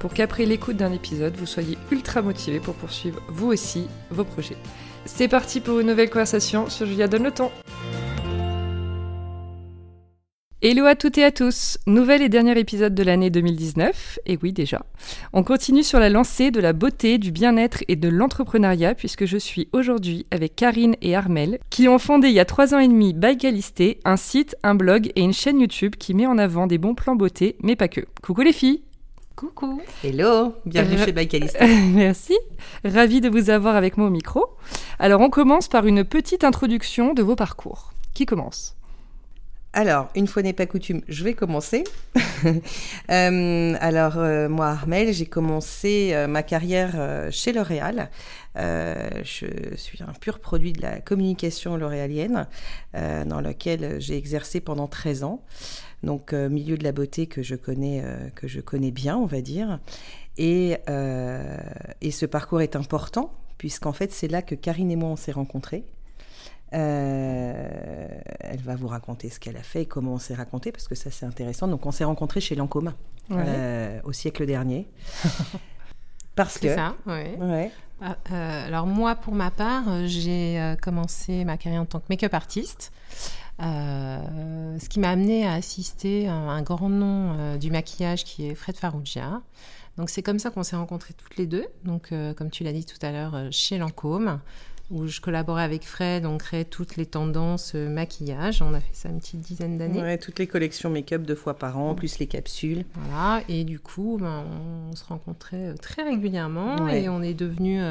pour qu'après l'écoute d'un épisode, vous soyez ultra motivé pour poursuivre vous aussi vos projets. C'est parti pour une nouvelle conversation sur Julia Donne le temps. Hello à toutes et à tous, nouvel et dernier épisode de l'année 2019, et oui déjà. On continue sur la lancée de la beauté, du bien-être et de l'entrepreneuriat puisque je suis aujourd'hui avec Karine et Armel qui ont fondé il y a trois ans et demi By Galisté, un site, un blog et une chaîne YouTube qui met en avant des bons plans beauté, mais pas que. Coucou les filles Coucou Hello, bienvenue chez By Galisté. Merci, ravie de vous avoir avec moi au micro. Alors on commence par une petite introduction de vos parcours. Qui commence? Alors, une fois n'est pas coutume, je vais commencer. Euh, alors, euh, moi, Armel, j'ai commencé euh, ma carrière chez L'Oréal. je suis un pur produit de la communication l'oréalienne, dans laquelle j'ai exercé pendant 13 ans. Donc, milieu de la beauté que je connais, que je connais bien, on va dire. Et, et ce parcours est important, puisqu'en fait, c'est là que Karine et moi, on s'est rencontrés. Euh, elle va vous raconter ce qu'elle a fait et comment on s'est raconté, parce que ça c'est intéressant. Donc on s'est rencontrés chez Lancôme euh, au siècle dernier. parce que... ça, ouais. Ah, euh, alors moi, pour ma part, j'ai commencé ma carrière en tant que make-up artiste. Ce qui m'a amené à assister à un grand nom du maquillage qui est Fred Farougia. Donc c'est comme ça qu'on s'est rencontrés toutes les deux. Donc comme tu l'as dit tout à l'heure, chez Lancôme où je collaborais avec Fred, on créait toutes les tendances euh, maquillage. On a fait ça une petite dizaine d'années. Ouais, toutes les collections make-up deux fois par an, plus les capsules. Voilà, et du coup, ben, on se rencontrait euh, très régulièrement et on est devenus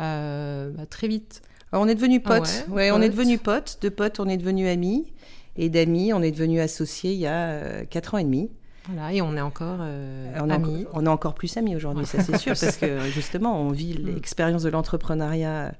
euh, bah, très vite. On est devenus potes. ouais, on est devenus potes. De potes, on est devenus amis. Et d'amis, on est devenus associés il y a quatre ans et demi. Voilà, et on est encore euh, on amis. on est encore plus amis aujourd'hui, ça c'est sûr, parce que justement, on vit mm. l'expérience de l'entrepreneuriat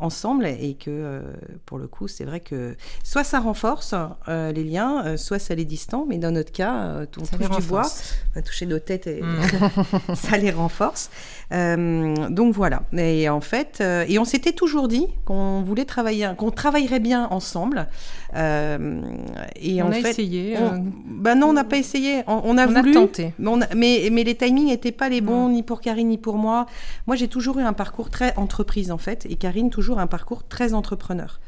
ensemble et que, euh, pour le coup, c'est vrai que soit ça renforce euh, les liens, soit ça les distend, mais dans notre cas, on touche du bois, on va toucher nos têtes et mm. ça les renforce. Donc voilà. Et en fait, et on s'était toujours dit qu'on voulait travailler, qu'on travaillerait bien ensemble. et on en a fait, essayé. Ben non, on n'a pas essayé on a voulu, tenté. Mais, mais, les timings n'étaient pas les bons, ni pour Karine, ni pour moi. Moi, j'ai toujours eu un parcours très entreprise, en fait, et Karine, toujours un parcours très entrepreneur.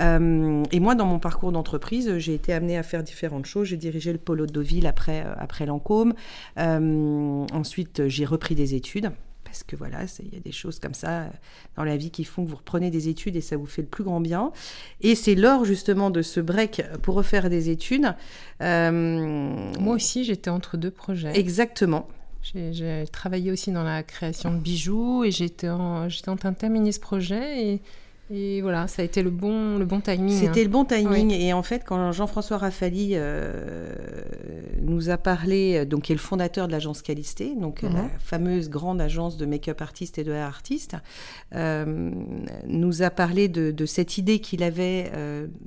Euh, et moi, dans mon parcours d'entreprise, j'ai été amenée à faire différentes choses. J'ai dirigé le pôle de Deauville après, euh, après Lancôme. Euh, ensuite, j'ai repris des études parce que voilà, il y a des choses comme ça euh, dans la vie qui font que vous reprenez des études et ça vous fait le plus grand bien. Et c'est lors justement de ce break pour refaire des études. Euh, Moi aussi, j'étais entre deux projets. Exactement. J'ai travaillé aussi dans la création de bijoux et j'étais en, en train de terminer ce projet et et voilà, ça a été le bon, le bon timing. C'était hein. le bon timing. Et en fait, quand Jean-François Rafali euh, nous a parlé, euh, donc qui est le fondateur de l'agence Calisté, donc la mhm. fameuse grande agence de make-up artistes et de hair artistes, euh, nous a parlé de, de cette idée qu'il avait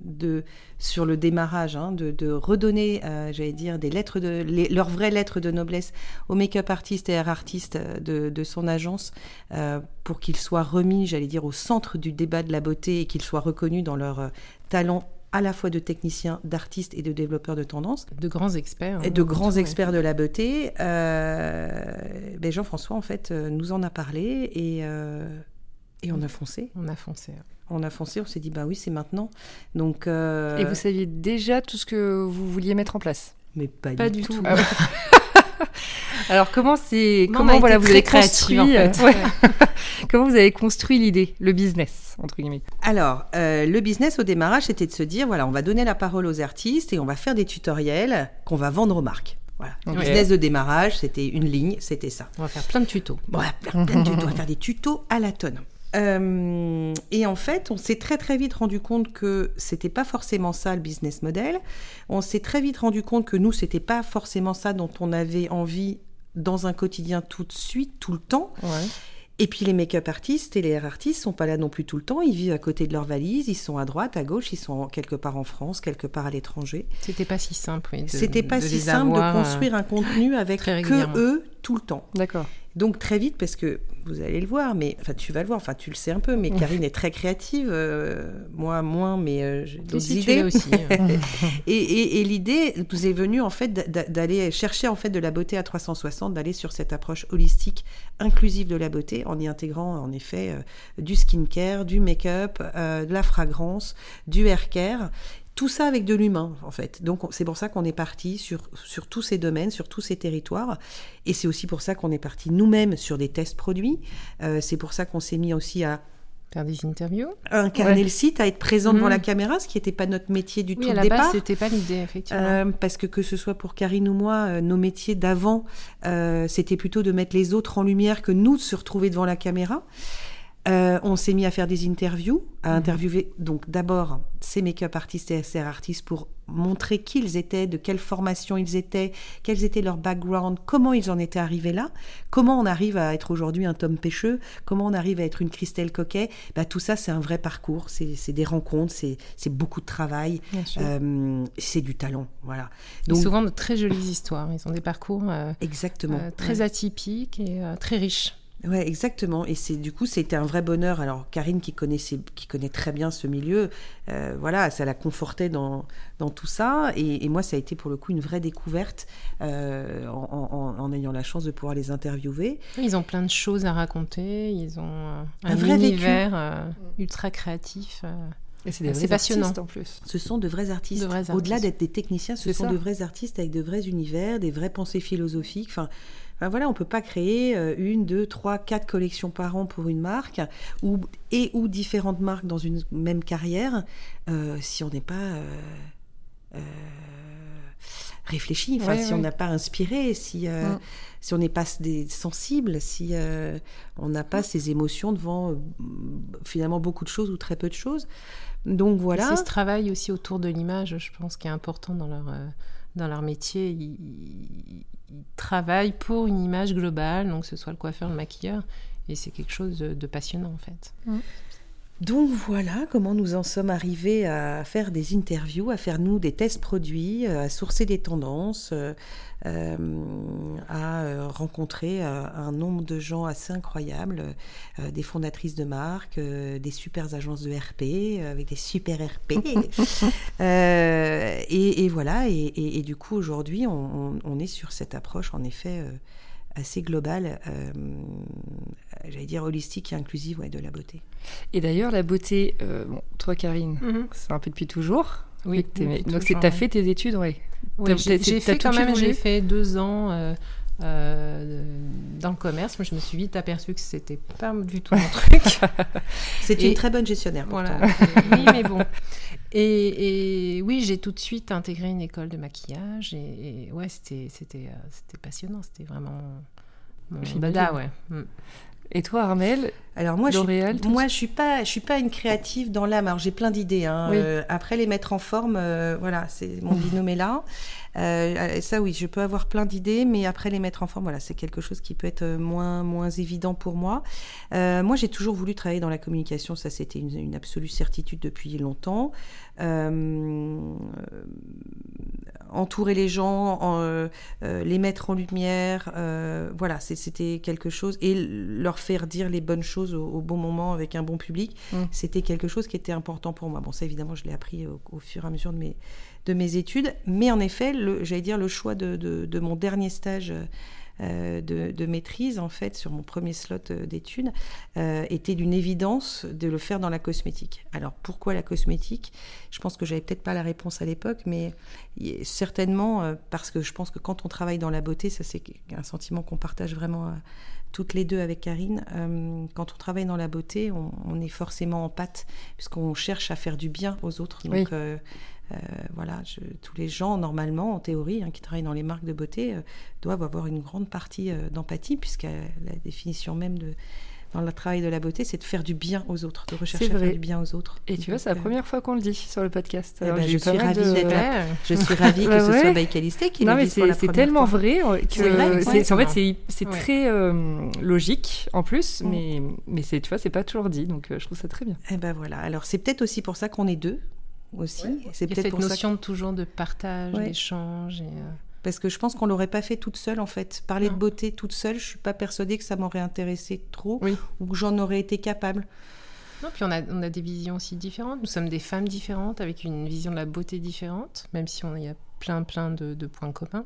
de sur le démarrage, hein, de, redonner, euh, j'allais dire, des lettres de, leurs vraies lettres de noblesse aux make-up artistes et hair artistes de, son agence euh, pour qu'ils soient remis, j'allais dire, au centre du débat de la beauté et qu'ils soient reconnus dans leur euh, talent à la fois de techniciens, d'artistes et de développeurs de tendances. De grands experts. et de grands experts de la beauté. Ben Jean-François, en fait, nous en a parlé et, et on a foncé. On a foncé on a foncé, on s'est dit bah oui c'est maintenant. Donc euh, et vous saviez déjà tout ce que vous vouliez mettre en place? Mais pas, du, tout. Alors comment c'est comment voilà vous avez construit comment vous avez construit l'idée, le business entre guillemets? Alors euh, le business au démarrage c'était de se dire voilà on va donner la parole aux artistes et on va faire des tutoriels qu'on va vendre aux marques. Voilà. Le business de démarrage, c'était une ligne, c'était ça. On va faire plein de tutos. Bon, plein, plein de tutos. On va faire des tutos à la tonne. Euh, et en fait, on s'est très très vite rendu compte que c'était pas forcément ça le business model. On s'est très vite rendu compte que nous, c'était pas forcément ça dont on avait envie dans un quotidien tout de suite, tout le temps. Et puis les make-up artistes et les hair artistes sont pas là non plus tout le temps. Ils vivent à côté de leur valise. Ils sont à droite, à gauche. Ils sont quelque part en France, quelque part à l'étranger. C'était pas si simple. Oui, C'était pas si simple de construire un contenu avec que eux tout le temps. D'accord. Donc très vite, parce que vous allez le voir, mais enfin tu vas le voir, enfin tu le sais un peu, mais Karine est très créative, euh, moi moins, mais euh, j'ai d'autres idées aussi. Hein. et, l'idée nous est venue en fait d'aller chercher en fait de la beauté à 360, d'aller sur cette approche holistique, inclusive de la beauté, en y intégrant en effet euh, du skincare, du make-up, de la fragrance, du hair care tout ça avec de l'humain, en fait. Donc, c'est pour ça qu'on est parti sur, sur tous ces domaines, sur tous ces territoires. Et c'est aussi pour ça qu'on est parti nous-mêmes sur des tests produits. Euh, c'est pour ça qu'on s'est mis aussi à faire des interviews, incarner le site, à être présent devant mhm. la caméra, ce qui n'était pas notre métier du tout à la départ. Base, c'était pas l'idée effectivement. Euh, parce que que ce soit pour Karine ou moi, euh, nos métiers d'avant, c'était plutôt de mettre les autres en lumière que nous de se retrouver devant la caméra. Euh, on s'est mis à faire des interviews, à mhm. interviewer donc d'abord ces make-up artistes et SR artistes pour montrer qui ils étaient, de quelle formation ils étaient, quels étaient leurs backgrounds, comment ils en étaient arrivés là, comment on arrive à être aujourd'hui un Tom Pêcheux, comment on arrive à être une Christelle Coquet. Bah, tout ça, c'est un vrai parcours, c'est des rencontres, c'est beaucoup de travail, euh, c'est du talent. Voilà. Donc, souvent de très jolies histoires. Ils ont des parcours euh, exactement. très atypiques et très riches. Ouais, exactement. Et c'est du coup, c'était un vrai bonheur. Alors, Karine, qui connaissait, qui connaît très bien ce milieu, euh, voilà, ça la confortait dans, dans tout ça. Et, moi, ça a été pour le coup une vraie découverte euh, en, ayant la chance de pouvoir les interviewer. Ils ont plein de choses à raconter. Ils ont un, vrai univers euh, ultra créatif. Et c'est des passionnant. en plus. Ce sont de vrais artistes. artistes. Au-delà d'être des techniciens, ce sont de vrais artistes avec de vrais univers, des vraies pensées philosophiques. Enfin, ben voilà, on peut pas créer euh, une, deux, trois, quatre collections par an pour une marque ou, et ou différentes marques dans une même carrière euh, si on n'est pas euh, réfléchi, enfin, si on n'a pas inspiré, si, mm. si on n'est pas des, sensible, si on n'a pas ces émotions devant finalement beaucoup de choses ou très peu de choses. Donc voilà. C'est ce travail aussi autour de l'image, je pense, qui est important dans leur, dans leur métier. Ils, travaillent pour une image globale, donc que ce soit le coiffeur, le maquilleur, et c'est quelque chose de, passionnant en fait. Mmh. Donc voilà comment nous en sommes arrivés à faire des interviews, à faire nous des tests produits, euh, à sourcer des tendances, euh, euh, à rencontrer un nombre de gens assez incroyables, des fondatrices de marques, des super agences de RP avec des super RP. et, voilà, et, du coup aujourd'hui on, est sur cette approche en effet assez globale, j'allais dire holistique et inclusive ouais, de la beauté. Et d'ailleurs, la beauté, euh, bon, toi Karine, mhm. c'est un peu depuis toujours. Oui. Donc tu as fait tes études, oui. j'ai fait quand même, j'ai fait deux ans euh, euh, dans le commerce. Moi, je me suis vite aperçue que c'était pas du tout mon truc. C'est une très bonne gestionnaire. Voilà. oui, mais bon. Et, oui, j'ai tout de suite intégré une école de maquillage. Et, ouais, c'était c'était passionnant. C'était vraiment mon dada, ouais. Mm. Et toi, Armel Alors moi, je suis, moi, je suis pas, je suis pas une créative dans l'âme. Alors j'ai plein d'idées. Hein. Euh, après les mettre en forme, euh, voilà, c'est mon binôme est là. Euh, ça, oui, je peux avoir plein d'idées, mais après les mettre en forme, voilà, c'est quelque chose qui peut être moins, moins évident pour moi. moi, j'ai toujours voulu travailler dans la communication. Ça, c'était une, une, absolue certitude depuis longtemps. Euh, entourer les gens, euh, euh, les mettre en lumière, voilà, c'était quelque chose et leur faire dire les bonnes choses au, bon moment avec un bon public, mmh. c'était quelque chose qui était important pour moi. Bon, ça évidemment, je l'ai appris au, fur et à mesure de mes, de mes études, mais en effet, j'allais dire le choix de, de mon dernier stage euh, de, maîtrise, en fait, sur mon premier slot euh, d'études, euh, était d'une évidence de le faire dans la cosmétique. Alors, pourquoi la cosmétique? Je pense que j'avais peut-être pas la réponse à l'époque, mais certainement parce que je pense que quand on travaille dans la beauté, ça c'est un sentiment qu'on partage vraiment toutes les deux avec Karine, quand on travaille dans la beauté, on, est forcément en pâte, puisqu'on cherche à faire du bien aux autres. Donc, voilà, tous les gens, normalement, en théorie, hein, qui travaillent dans les marques de beauté, euh, doivent avoir une grande partie euh, d'empathie, puisque la définition même de, dans le travail de la beauté, c'est de faire du bien aux autres, de rechercher à faire du bien aux autres. Et tu vois, c'est la première fois qu'on le dit sur le podcast. Eh ben, je, suis ravie de... je suis ravie que ce soit Baïkalisté qui non, le dise pour la C'est tellement vrai que c'est en fait c'est très logique en plus, mais mais c'est tu vois c'est pas toujours dit, donc je trouve ça très bien. Et eh ben voilà. Alors c'est peut-être aussi pour ça qu'on est deux aussi. C'est peut-être cette notion de toujours de partage, d'échange. Et euh, Parce que je pense qu'on l'aurait pas fait toute seule en fait. Parler de beauté toute seule, je suis pas persuadée que ça m'aurait intéressé trop ou que j'en aurais été capable. Non, puis on a, on a des visions aussi différentes. Nous sommes des femmes différentes avec une vision de la beauté différente, même si on y a plein plein de, points communs.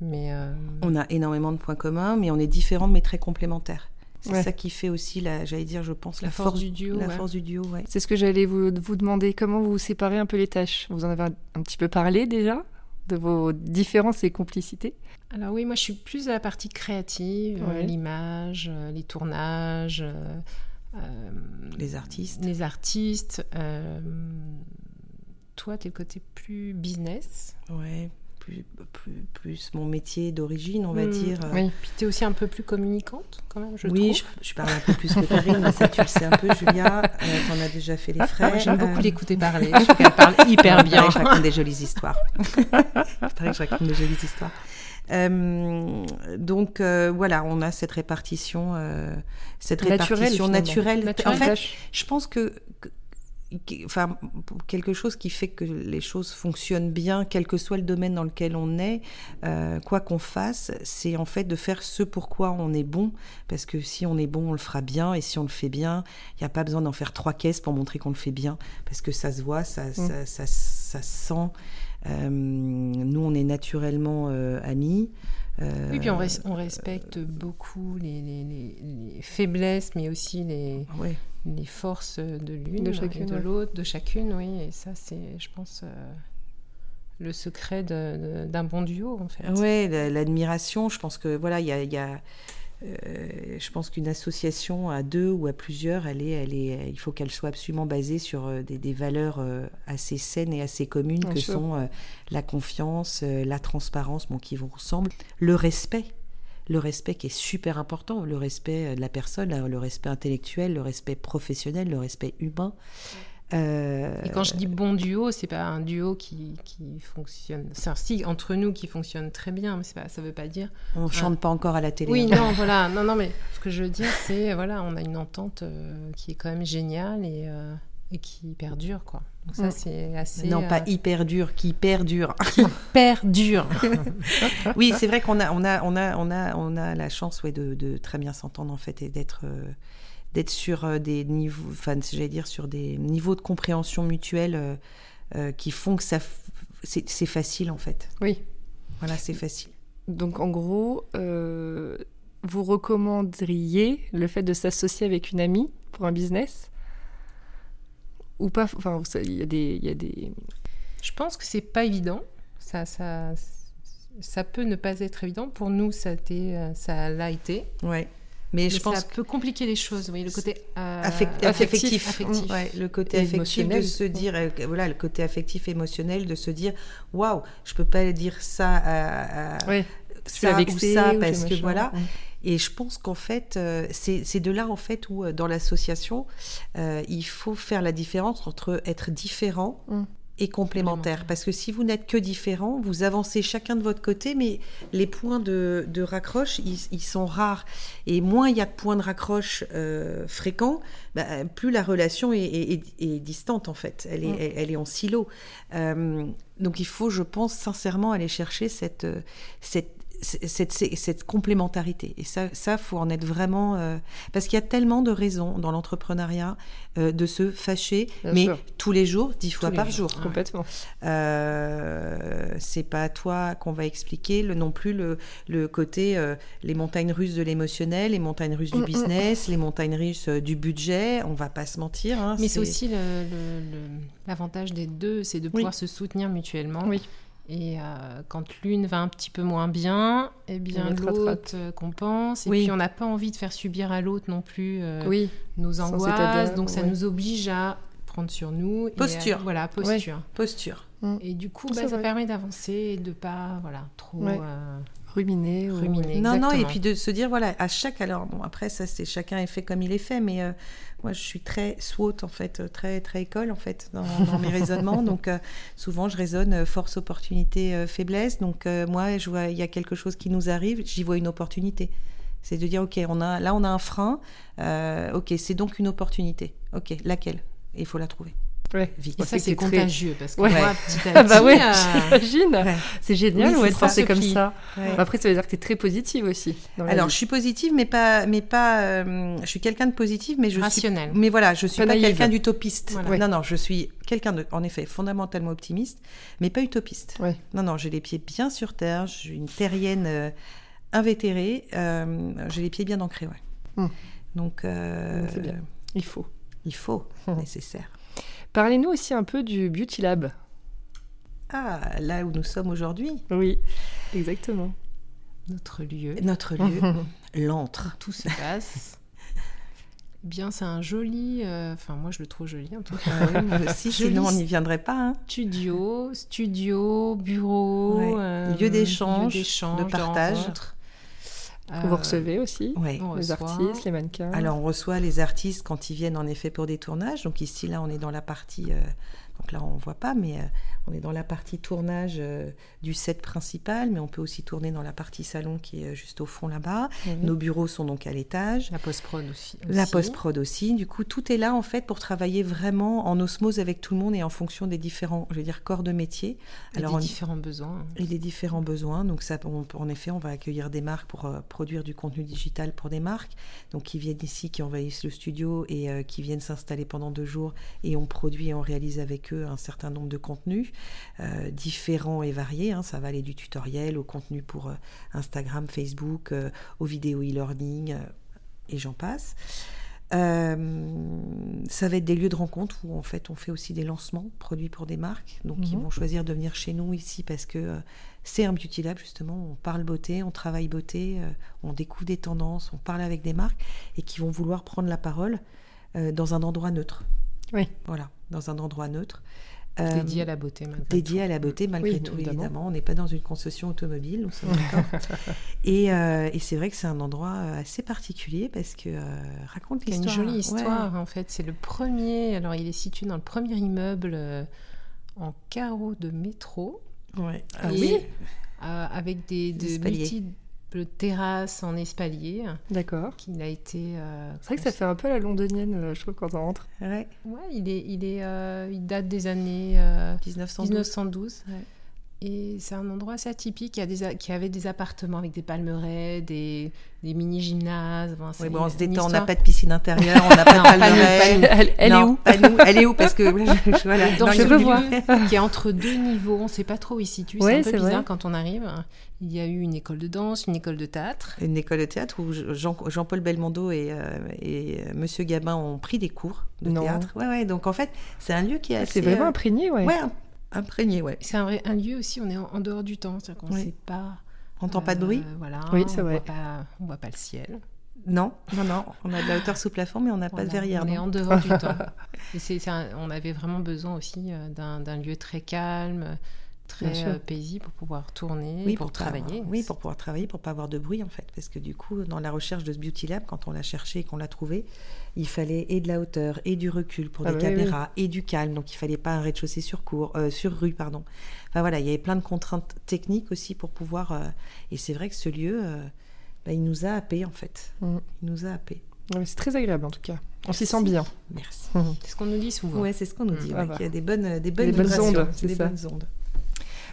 Mais euh, On a énormément de points communs, mais on est différentes mais très complémentaires. C'est ça qui fait aussi, la, j'allais dire, je pense, la, force, du duo. La force du duo, ouais. C'est ce que j'allais vous, vous, demander. Comment vous séparez un peu les tâches? Vous en avez un, petit peu parlé déjà de vos différences et complicités? Alors oui, moi je suis plus à la partie créative, euh, l'image, euh, les tournages, euh, les artistes. Les artistes. toi, tu es le côté plus business. Ouais, plus, plus, plus mon métier d'origine, on va hmm. dire. Euh. Oui, puis tu es aussi un peu plus communicante, quand même, je oui, trouve. je, je, parle un peu plus que Karine, mais ça, tu le sais un peu, Julia. Euh, on a déjà fait les frais. J'aime beaucoup euh, l'écouter parler. Je trouve qu'elle parle hyper bien. Je raconte des jolies histoires. je raconte des jolies histoires. Euh, donc voilà, on a cette répartition, cette répartition naturelle. naturelle. En fait, je pense que enfin, quelque chose qui fait que les choses fonctionnent bien, quel que soit le domaine dans lequel on est, euh, quoi qu'on fasse, c'est en fait de faire ce pourquoi on est bon, parce que si on est bon, on le fera bien, et si on le fait bien, il n'y a pas besoin d'en faire trois caisses pour montrer qu'on le fait bien, parce que ça se voit, ça, mm. ça, ça, sent. Euh, nous, on est naturellement euh, amis. oui, puis on, on respecte beaucoup les, les, les, faiblesses, mais aussi les, ouais les forces de l'une, de chacune, de l'autre, de chacune, oui. Et ça, c'est, je pense, euh, le secret d'un bon duo, en fait. Oui, l'admiration. Je pense que voilà, il y a, euh, je pense qu'une association à deux ou à plusieurs, elle est, elle est, il faut qu'elle soit absolument basée sur euh, des, valeurs assez saines et assez communes que sont la confiance, la transparence, bon, qui vont ensemble, le respect le respect qui est super important, le respect de la personne, le respect intellectuel, le respect professionnel, le respect humain. Euh, Et quand je dis bon duo, c'est pas un duo qui, qui fonctionne. C'est un si entre nous qui fonctionne très bien, mais pas, ça veut pas dire. On chante pas encore à la télé. Oui, hein. non, voilà, non, non, mais ce que je veux dire, c'est voilà, on a une entente euh, qui est quand même géniale et. Euh, et qui perdure quoi. Donc ça mm. c'est assez non pas hyper dur, qui perdure. Qui perdure. oui, c'est vrai qu'on a on a on a on a on a la chance ouais de, de très bien s'entendre en fait et d'être euh, d'être sur euh, des niveaux enfin j'allais dire sur des niveaux de compréhension mutuelle euh, qui font que ça c'est facile en fait. Oui. Voilà, c'est facile. Donc en gros vous recommanderiez le fait de s'associer avec une amie pour un business? Ou pas Enfin, il y, a des, y a des. Je pense que c'est pas évident. Ça, ça, ça peut ne pas être évident. Pour nous, ça, a été, euh, ça l'a été. Ouais. Mais, je pense ça peut compliquer les choses, oui, le côté euh, affectif, affectif, le côté affectif de se dire, euh, voilà, le côté affectif émotionnel de se dire, waouh, je peux pas dire ça à, ça ou ça parce que voilà. Et je pense qu'en fait, euh, c'est de là en fait où euh, dans l'association, euh, il faut faire la différence entre être différent mmh. et complémentaire. Parce que si vous n'êtes que différent, vous avancez chacun de votre côté, mais les points de, raccroche, ils, sont rares. Et moins il y a de points de raccroche fréquents, bah, plus la relation est, distante en fait. Elle est, mmh. elle, est en silo. donc il faut, je pense, sincèrement aller chercher cette, cette cette, cette, complémentarité. Et ça, ça faut en être vraiment euh, parce qu'il y a tellement de raisons dans l'entrepreneuriat euh, de se fâcher, mais tous les jours, dix fois par jour. Complètement. Euh, c'est pas à toi qu'on va expliquer le, non plus le, le côté euh, les montagnes russes de l'émotionnel, les montagnes russes du mm, mm, business, les montagnes russes du budget. On va pas se mentir. Hein, mais c'est aussi l'avantage des deux, c'est de pouvoir se soutenir mutuellement. Oui. Et euh, quand l'une va un petit peu moins bien, eh bien l'autre euh, compense. Et puis on n'a pas envie de faire subir à l'autre non plus euh, nos angoisses. Donc ça nous oblige à prendre sur nous. Posture. voilà, posture. Posture. Mm. Et du coup, bah, ça, permet d'avancer et de pas voilà trop. Ruminer. Ruminer, Non, non, et puis de se dire, voilà, à chaque. Alors, bon, après, ça, c'est chacun est fait comme il est fait, mais euh, moi, je suis très SWOT, en fait, très, très école, en fait, dans, mes raisonnements. Donc, euh, souvent, je raisonne force, opportunité, faiblesse. Donc, moi, je vois, il y a quelque chose qui nous arrive, j'y vois une opportunité. C'est de dire, OK, on a, là, on a un frein. OK, c'est donc une opportunité. OK, laquelle? Il faut la trouver. Ouais. Et ça, c'est contagieux parce que moi, petit à petit. bah ouais, euh, j'imagine. C'est génial oui, de penser comme ça. Après, ça veut dire que tu es très positive aussi. Alors, je suis positive, mais pas. Mais pas euh, je suis quelqu'un de positif, mais je Rationnel. suis. Mais voilà, je suis pas, quelqu'un d'utopiste. Non, non, je suis quelqu'un de, en effet, fondamentalement optimiste, mais pas utopiste. Non, non, j'ai les pieds bien sur terre, je suis une terrienne euh, invétérée, j'ai les pieds bien ancrés, ouais. Hum. Donc. C'est bien. Il faut. Il faut, hum. nécessaire. Parlez-nous aussi un peu du Beauty Lab. Ah, là où nous sommes aujourd'hui. Oui, exactement. Notre lieu. Notre lieu, l'antre. Tout se passe. Eh bien, c'est un joli. Euh, enfin, moi, je le trouve joli en tout cas. Ah aussi, sinon on n'y viendrait pas. Hein. Studio, studio, bureau, euh, lieu d'échange, de partage. Vous recevez aussi les artistes, les mannequins. Alors, on reçoit les artistes quand ils viennent en effet pour des tournages. Donc ici, là, on est dans la partie... Euh, donc là, on ne voit pas, mais euh, on est dans la partie tournage euh, du set principal, mais on peut aussi tourner dans la partie salon qui est juste au fond là-bas. Mhm. Nos bureaux sont donc à l'étage. La post-prod aussi, La post-prod aussi. Du coup, tout est là en fait pour travailler vraiment en osmose avec tout le monde et en fonction des différents, je veux dire, corps de métier. Et Alors, des différents besoins. Et des différents besoins. Donc ça, en effet, on va accueillir des marques pour euh, produire du contenu digital pour des marques. Donc qui viennent ici, qui envahissent le studio et euh, qui viennent s'installer pendant deux jours et on produit et on réalise avec eux un certain nombre de contenus. Euh, différents et variés. Hein. Ça va aller du tutoriel au contenu pour euh, Instagram, Facebook, euh, aux vidéos e-learning et j'en passe. ça va être des lieux de rencontre où en fait on fait aussi des lancements produits pour des marques, donc ils mhm. vont choisir de venir chez nous ici parce que c'est un beauty lab justement. On parle beauté, on travaille beauté, on découvre des tendances, on parle avec des marques et qui vont vouloir prendre la parole dans un endroit neutre. Oui. Voilà, dans un endroit neutre. Euh, dédié à la beauté, malgré dédié à la beauté, malgré tout, évidemment. On n'est pas dans une concession automobile, nous sommes d'accord. et, euh, et c'est vrai que c'est un endroit euh, assez particulier parce que raconte l'histoire. une jolie histoire, en fait. C'est le premier. Alors, il est situé dans le premier immeuble en carreau de métro. Ouais. Ah oui. avec des, des multi terrasse en espalier. D'accord. Qui a été. Euh, c'est vrai que ça fait un peu la londonienne, euh, je trouve, quand on rentre. Ouais. Ouais, il est, il est, euh, il date des années 1912. 1912. Et c'est un endroit assez atypique qui, a des, qui avait des appartements avec des palmeraies, des, des mini-gymnases. oui, bon, on se détend, on n'a pas de piscine intérieure, on n'a pas de palmeraies. Elle, est où Elle est où Parce que voilà, dans je veux voir. qui est entre deux niveaux, on ne sait pas trop où il situe. c'est un peu bizarre quand on arrive. Il y a eu une école de danse, une école de théâtre. Une école de théâtre où Jean-Paul Belmondo et, euh, et euh, Monsieur Gabin ont pris des cours de théâtre. Ouais, ouais, donc en fait, c'est un lieu qui est ah, assez. C'est vraiment euh, imprégné, ouais. Ouais, imprégné, ouais. C'est un, un, lieu aussi, on est en, dehors du temps, c'est-à-dire qu'on ne sait pas. On n'entend pas de bruit Voilà, oui, c'est vrai. on ne voit pas le ciel. Non, non, non. On a de la hauteur sous plafond, mais on n'a pas de verrière. On est en dehors du temps. Et on avait vraiment besoin aussi d'un lieu très calme, très euh, paisible pour pouvoir tourner, oui, pour, travailler. oui, pour pouvoir travailler, pour pas avoir de bruit en fait, parce que du coup, dans la recherche de ce beauty lab, quand on l'a cherché et qu'on l'a trouvé, il fallait et de la hauteur et du recul pour ah des caméras et du calme, donc il fallait pas un rez-de-chaussée sur cour, euh, sur rue, pardon. Enfin voilà, il y avait plein de contraintes techniques aussi pour pouvoir. Euh, et c'est vrai que ce lieu, bah, il nous a happé en fait. Mm. Il nous a happé. c'est très agréable en tout cas. On s'y sent bien. Merci. C'est ce qu'on nous dit souvent. Ouais, c'est ce qu'on nous dit. Mm. Il y a des bonnes, des bonnes, des bonnes ondes. Des bonnes ondes.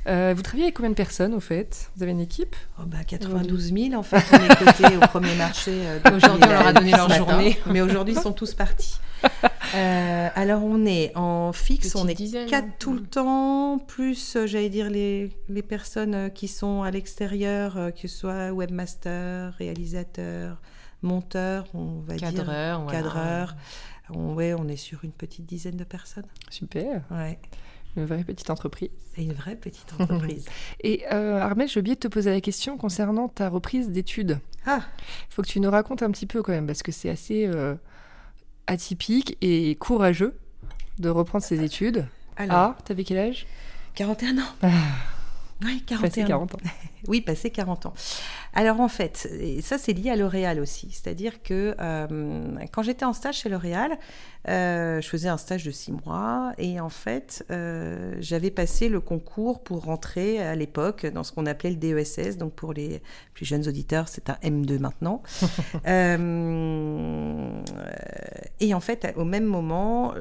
Euh, vous travaillez avec combien de personnes au fait? Vous avez une équipe? Oh bah, 92 000 en fait, on est cotés au premier marché. Euh, aujourd'hui, on leur a donné leur journée. Mais aujourd'hui, ils sont tous partis. Euh, alors, on est en fixe, on est quatre hein. tout le temps, plus, j'allais dire, les, les personnes qui sont à l'extérieur, que ce soit webmaster, réalisateur, monteur, on va cadreur, dire. Cadreur. On, ouais, on est sur une petite dizaine de personnes. Super. Ouais. Une vraie petite entreprise. C'est une vraie petite entreprise. Et euh, Armel, j'ai oublié de te poser la question concernant ta reprise d'études. Ah Il faut que tu nous racontes un petit peu quand même, parce que c'est assez euh, atypique et courageux de reprendre ses études. Alors, ah, t'avais quel âge? 41 ans. Ah, Oui, 41 40 ans. oui, passé 40 ans. Alors en fait, et ça c'est lié à L'Oréal aussi. C'est-à-dire que euh, quand j'étais en stage chez L'Oréal, euh, je faisais un stage de six mois et en fait, euh, j'avais passé le concours pour rentrer à l'époque dans ce qu'on appelait le DESS. Donc pour les plus jeunes auditeurs, c'est un M2 maintenant. et en fait, au même moment,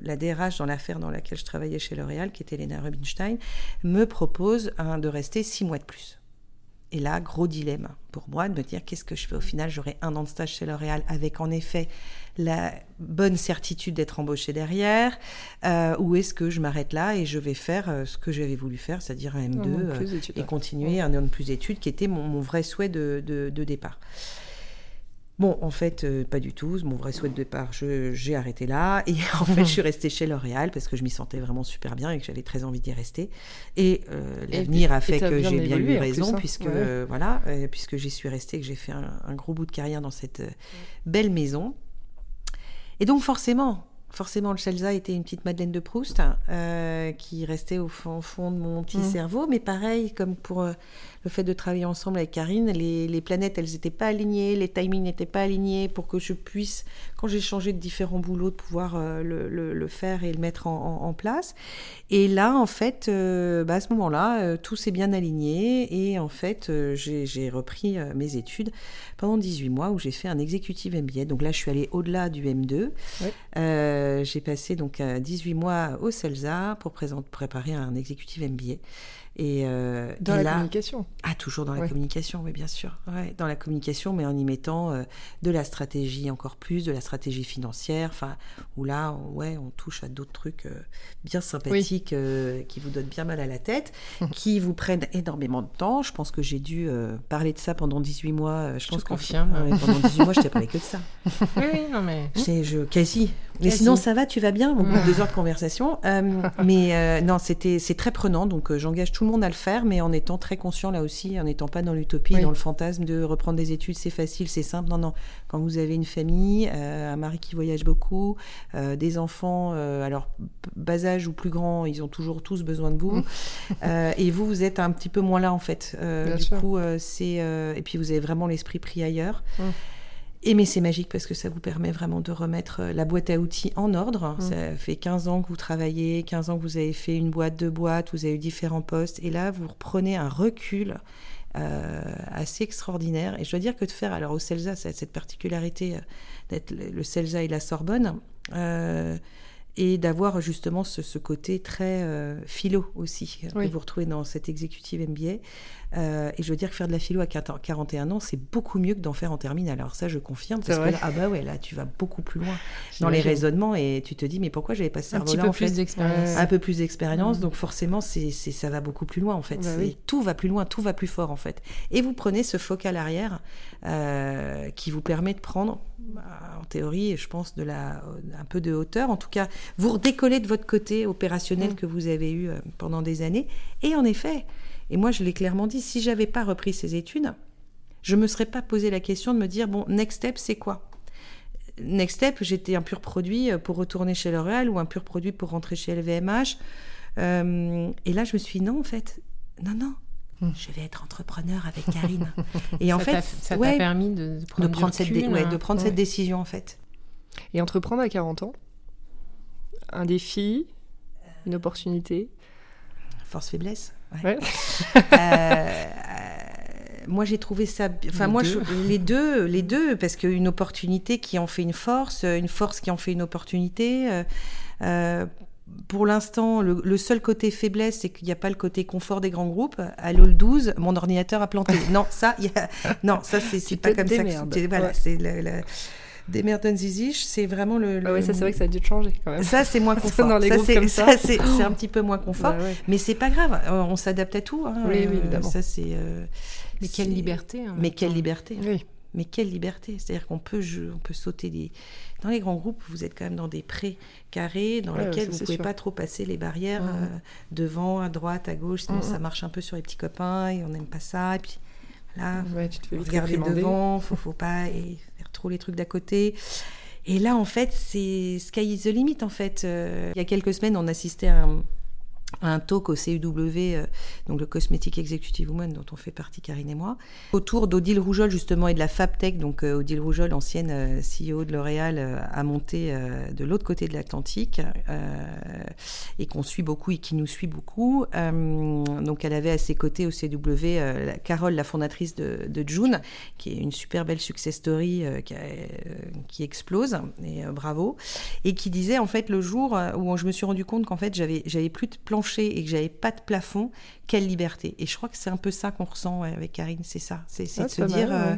la DRH dans l'affaire dans laquelle je travaillais chez L'Oréal, qui était Lena Rubinstein, me propose de rester six mois de plus. Et là, gros dilemme pour moi de me dire qu'est-ce que je fais? Au final. J'aurai un an de stage chez L'Oréal avec en effet la bonne certitude d'être embauchée derrière, euh, ou est-ce que je m'arrête là et je vais faire euh, ce que j'avais voulu faire, c'est-à-dire un M2 euh, et continuer un an de plus d'études, qui était mon, vrai souhait de, de départ. Bon, en fait, euh, pas du tout. Mon vrai souhait de départ, j'ai arrêté là. Et en fait, je suis restée chez L'Oréal parce que je m'y sentais vraiment super bien et que j'avais très envie d'y rester. Et euh, l'avenir a fait que j'ai bien eu raison, hein. puisque voilà, euh, puisque j'y suis restée, que j'ai fait un, gros bout de carrière dans cette belle maison. Et donc, forcément, forcément, le Chelza était une petite Madeleine de Proust qui restait au fond, fond, de mon petit mmh. cerveau. Mais pareil, comme pour le fait de travailler ensemble avec Karine, les, planètes, elles n'étaient pas alignées, les timings n'étaient pas alignés pour que je puisse, quand j'ai changé de différents boulots, de pouvoir euh, le, faire et le mettre en, place. Et là, en fait, euh, bah, à ce moment-là, euh, tout s'est bien aligné et en fait, j'ai repris mes études pendant 18 mois où j'ai fait un exécutif MBA. Donc là, je suis allée au-delà du M2. j'ai passé donc 18 mois au CELSA pour préparer un exécutif MBA. Et, euh, dans la communication. Ah, toujours dans la communication, oui, bien sûr. Ouais, dans la communication, mais en y mettant euh, de la stratégie encore plus, de la stratégie financière, enfin, où là, on, ouais, on touche à d'autres trucs euh, bien sympathiques qui vous donnent bien mal à la tête, qui vous prennent énormément de temps. Je pense que j'ai dû parler de ça pendant 18 mois. je, pense confirme. pendant 18 mois, je t'ai parlé que de ça. Oui, oui, non, mais. Je, quasi. Mais sinon, ça va, tu vas bien, bout de deux heures de conversation. mais non, c'était, c'est très prenant, donc j'engage tout le monde à le faire, mais en étant très conscient là aussi, en n'étant pas dans l'utopie, dans le fantasme de reprendre des études, c'est facile, c'est simple. Non, non. Quand vous avez une famille, euh, un mari qui voyage beaucoup, euh, des enfants, euh, alors bas âge ou plus grand, ils ont toujours tous besoin de vous. Mmh. et vous, vous êtes un petit peu moins là en fait. du coup, c'est et puis vous avez vraiment l'esprit pris ailleurs. Mmh. Et mais c'est magique parce que ça vous permet vraiment de remettre euh, la boîte à outils en ordre. Mm. Ça fait 15 ans que vous travaillez, 15 ans que vous avez fait une boîte, deux boîtes, vous avez eu différents postes. Et là, vous reprenez un recul euh, assez extraordinaire. Et je dois dire que de faire, alors au CELSA, ça a cette particularité euh, d'être le CELSA et la Sorbonne. et d'avoir justement ce, côté très philo aussi que vous retrouvez dans cet exécutif MBA. Euh, et je veux dire que faire de la philo à 41 ans, c'est beaucoup mieux que d'en faire en terminale. Alors ça, je confirme. Parce que là, ah bah ouais, là, tu vas beaucoup plus loin dans les raisonnements et tu te dis, mais pourquoi j'avais pas ce cerveau-là Un petit peu plus d'expérience. Un peu plus d'expérience. Donc forcément, c'est, ça va beaucoup plus loin en fait. Bah tout va plus loin, tout va plus fort en fait. Et vous prenez ce focal arrière euh, qui vous permet de prendre, bah, en théorie, je pense, de la, un peu de hauteur. En tout cas, vous redécollez de votre côté opérationnel mm. que vous avez eu euh, pendant des années. Et en effet, et moi, je l'ai clairement dit, si j'avais pas repris ces études, je me serais pas posé la question de me dire, bon, next step, c'est quoi? Next step, j'étais un pur produit euh, pour retourner chez L'Oréal ou un pur produit pour rentrer chez LVMH. Euh, et là, je me suis dit, non, en fait, non, non, hmm. je vais être entrepreneur avec Karine. Et en fait, ça t'a permis de, prendre, cette, de prendre cette décision, en fait. Et entreprendre à 40 ans Un défi Une opportunité? Force-faiblesse Euh, moi, j'ai trouvé ça. Enfin, les moi, deux. les deux, les deux, parce qu'une opportunité qui en fait une force, une force qui en fait une opportunité. Euh, euh, pour l'instant, le, seul côté faiblesse, c'est qu'il n'y a pas le côté confort des grands groupes. À l'OL 12, mon ordinateur a planté. non, ça, y a... non, ça, c'est pas comme ça. Que voilà, c'est le des Zizich, c'est vraiment le. Ah ouais, ça c'est vrai que ça a dû changer quand même. Ça c'est moins confort. Dans les ça, c'est, ça. c'est, un petit peu moins confort, bah mais c'est pas grave. On s'adapte à tout. Hein. Oui, oui, évidemment. Ça c'est. Euh, mais quelle liberté. mais quelle liberté. Oui. Mais quelle liberté C'est-à-dire qu'on peut, on peut sauter des. Dans les grands groupes, vous êtes quand même dans des prés carrés dans lesquels vous ne pouvez pas trop passer les barrières euh, devant, à droite, à gauche. Sinon, ça marche un peu sur les petits copains et on n'aime pas ça. Et puis là, ouais, tu te fais regarder devant, faut, faut pas trop les trucs d'à côté. Et là, en fait, c'est sky is the limit, en fait. Euh, il y a quelques semaines, on assistait à un talk au CUW, euh, donc le Cosmetic Executive Woman, dont on fait partie Karine et moi, autour d'Odile Roujol justement et de la FabTech. Donc euh, Odile Roujol, ancienne euh, CEO de L'Oréal, a monté de l'autre côté de l'Atlantique et qu'on suit beaucoup et qui nous suit beaucoup. donc elle avait à ses côtés au CW Carole, la fondatrice de, June, qui est une super belle success story qui, qui, explose, et bravo, et qui disait en fait le jour où je me suis rendu compte qu'en fait j'avais plus de plancher et que j'avais pas de plafond, quelle liberté. Et je crois que c'est un peu ça qu'on ressent avec Karine, c'est ça. C'est de se dire, euh,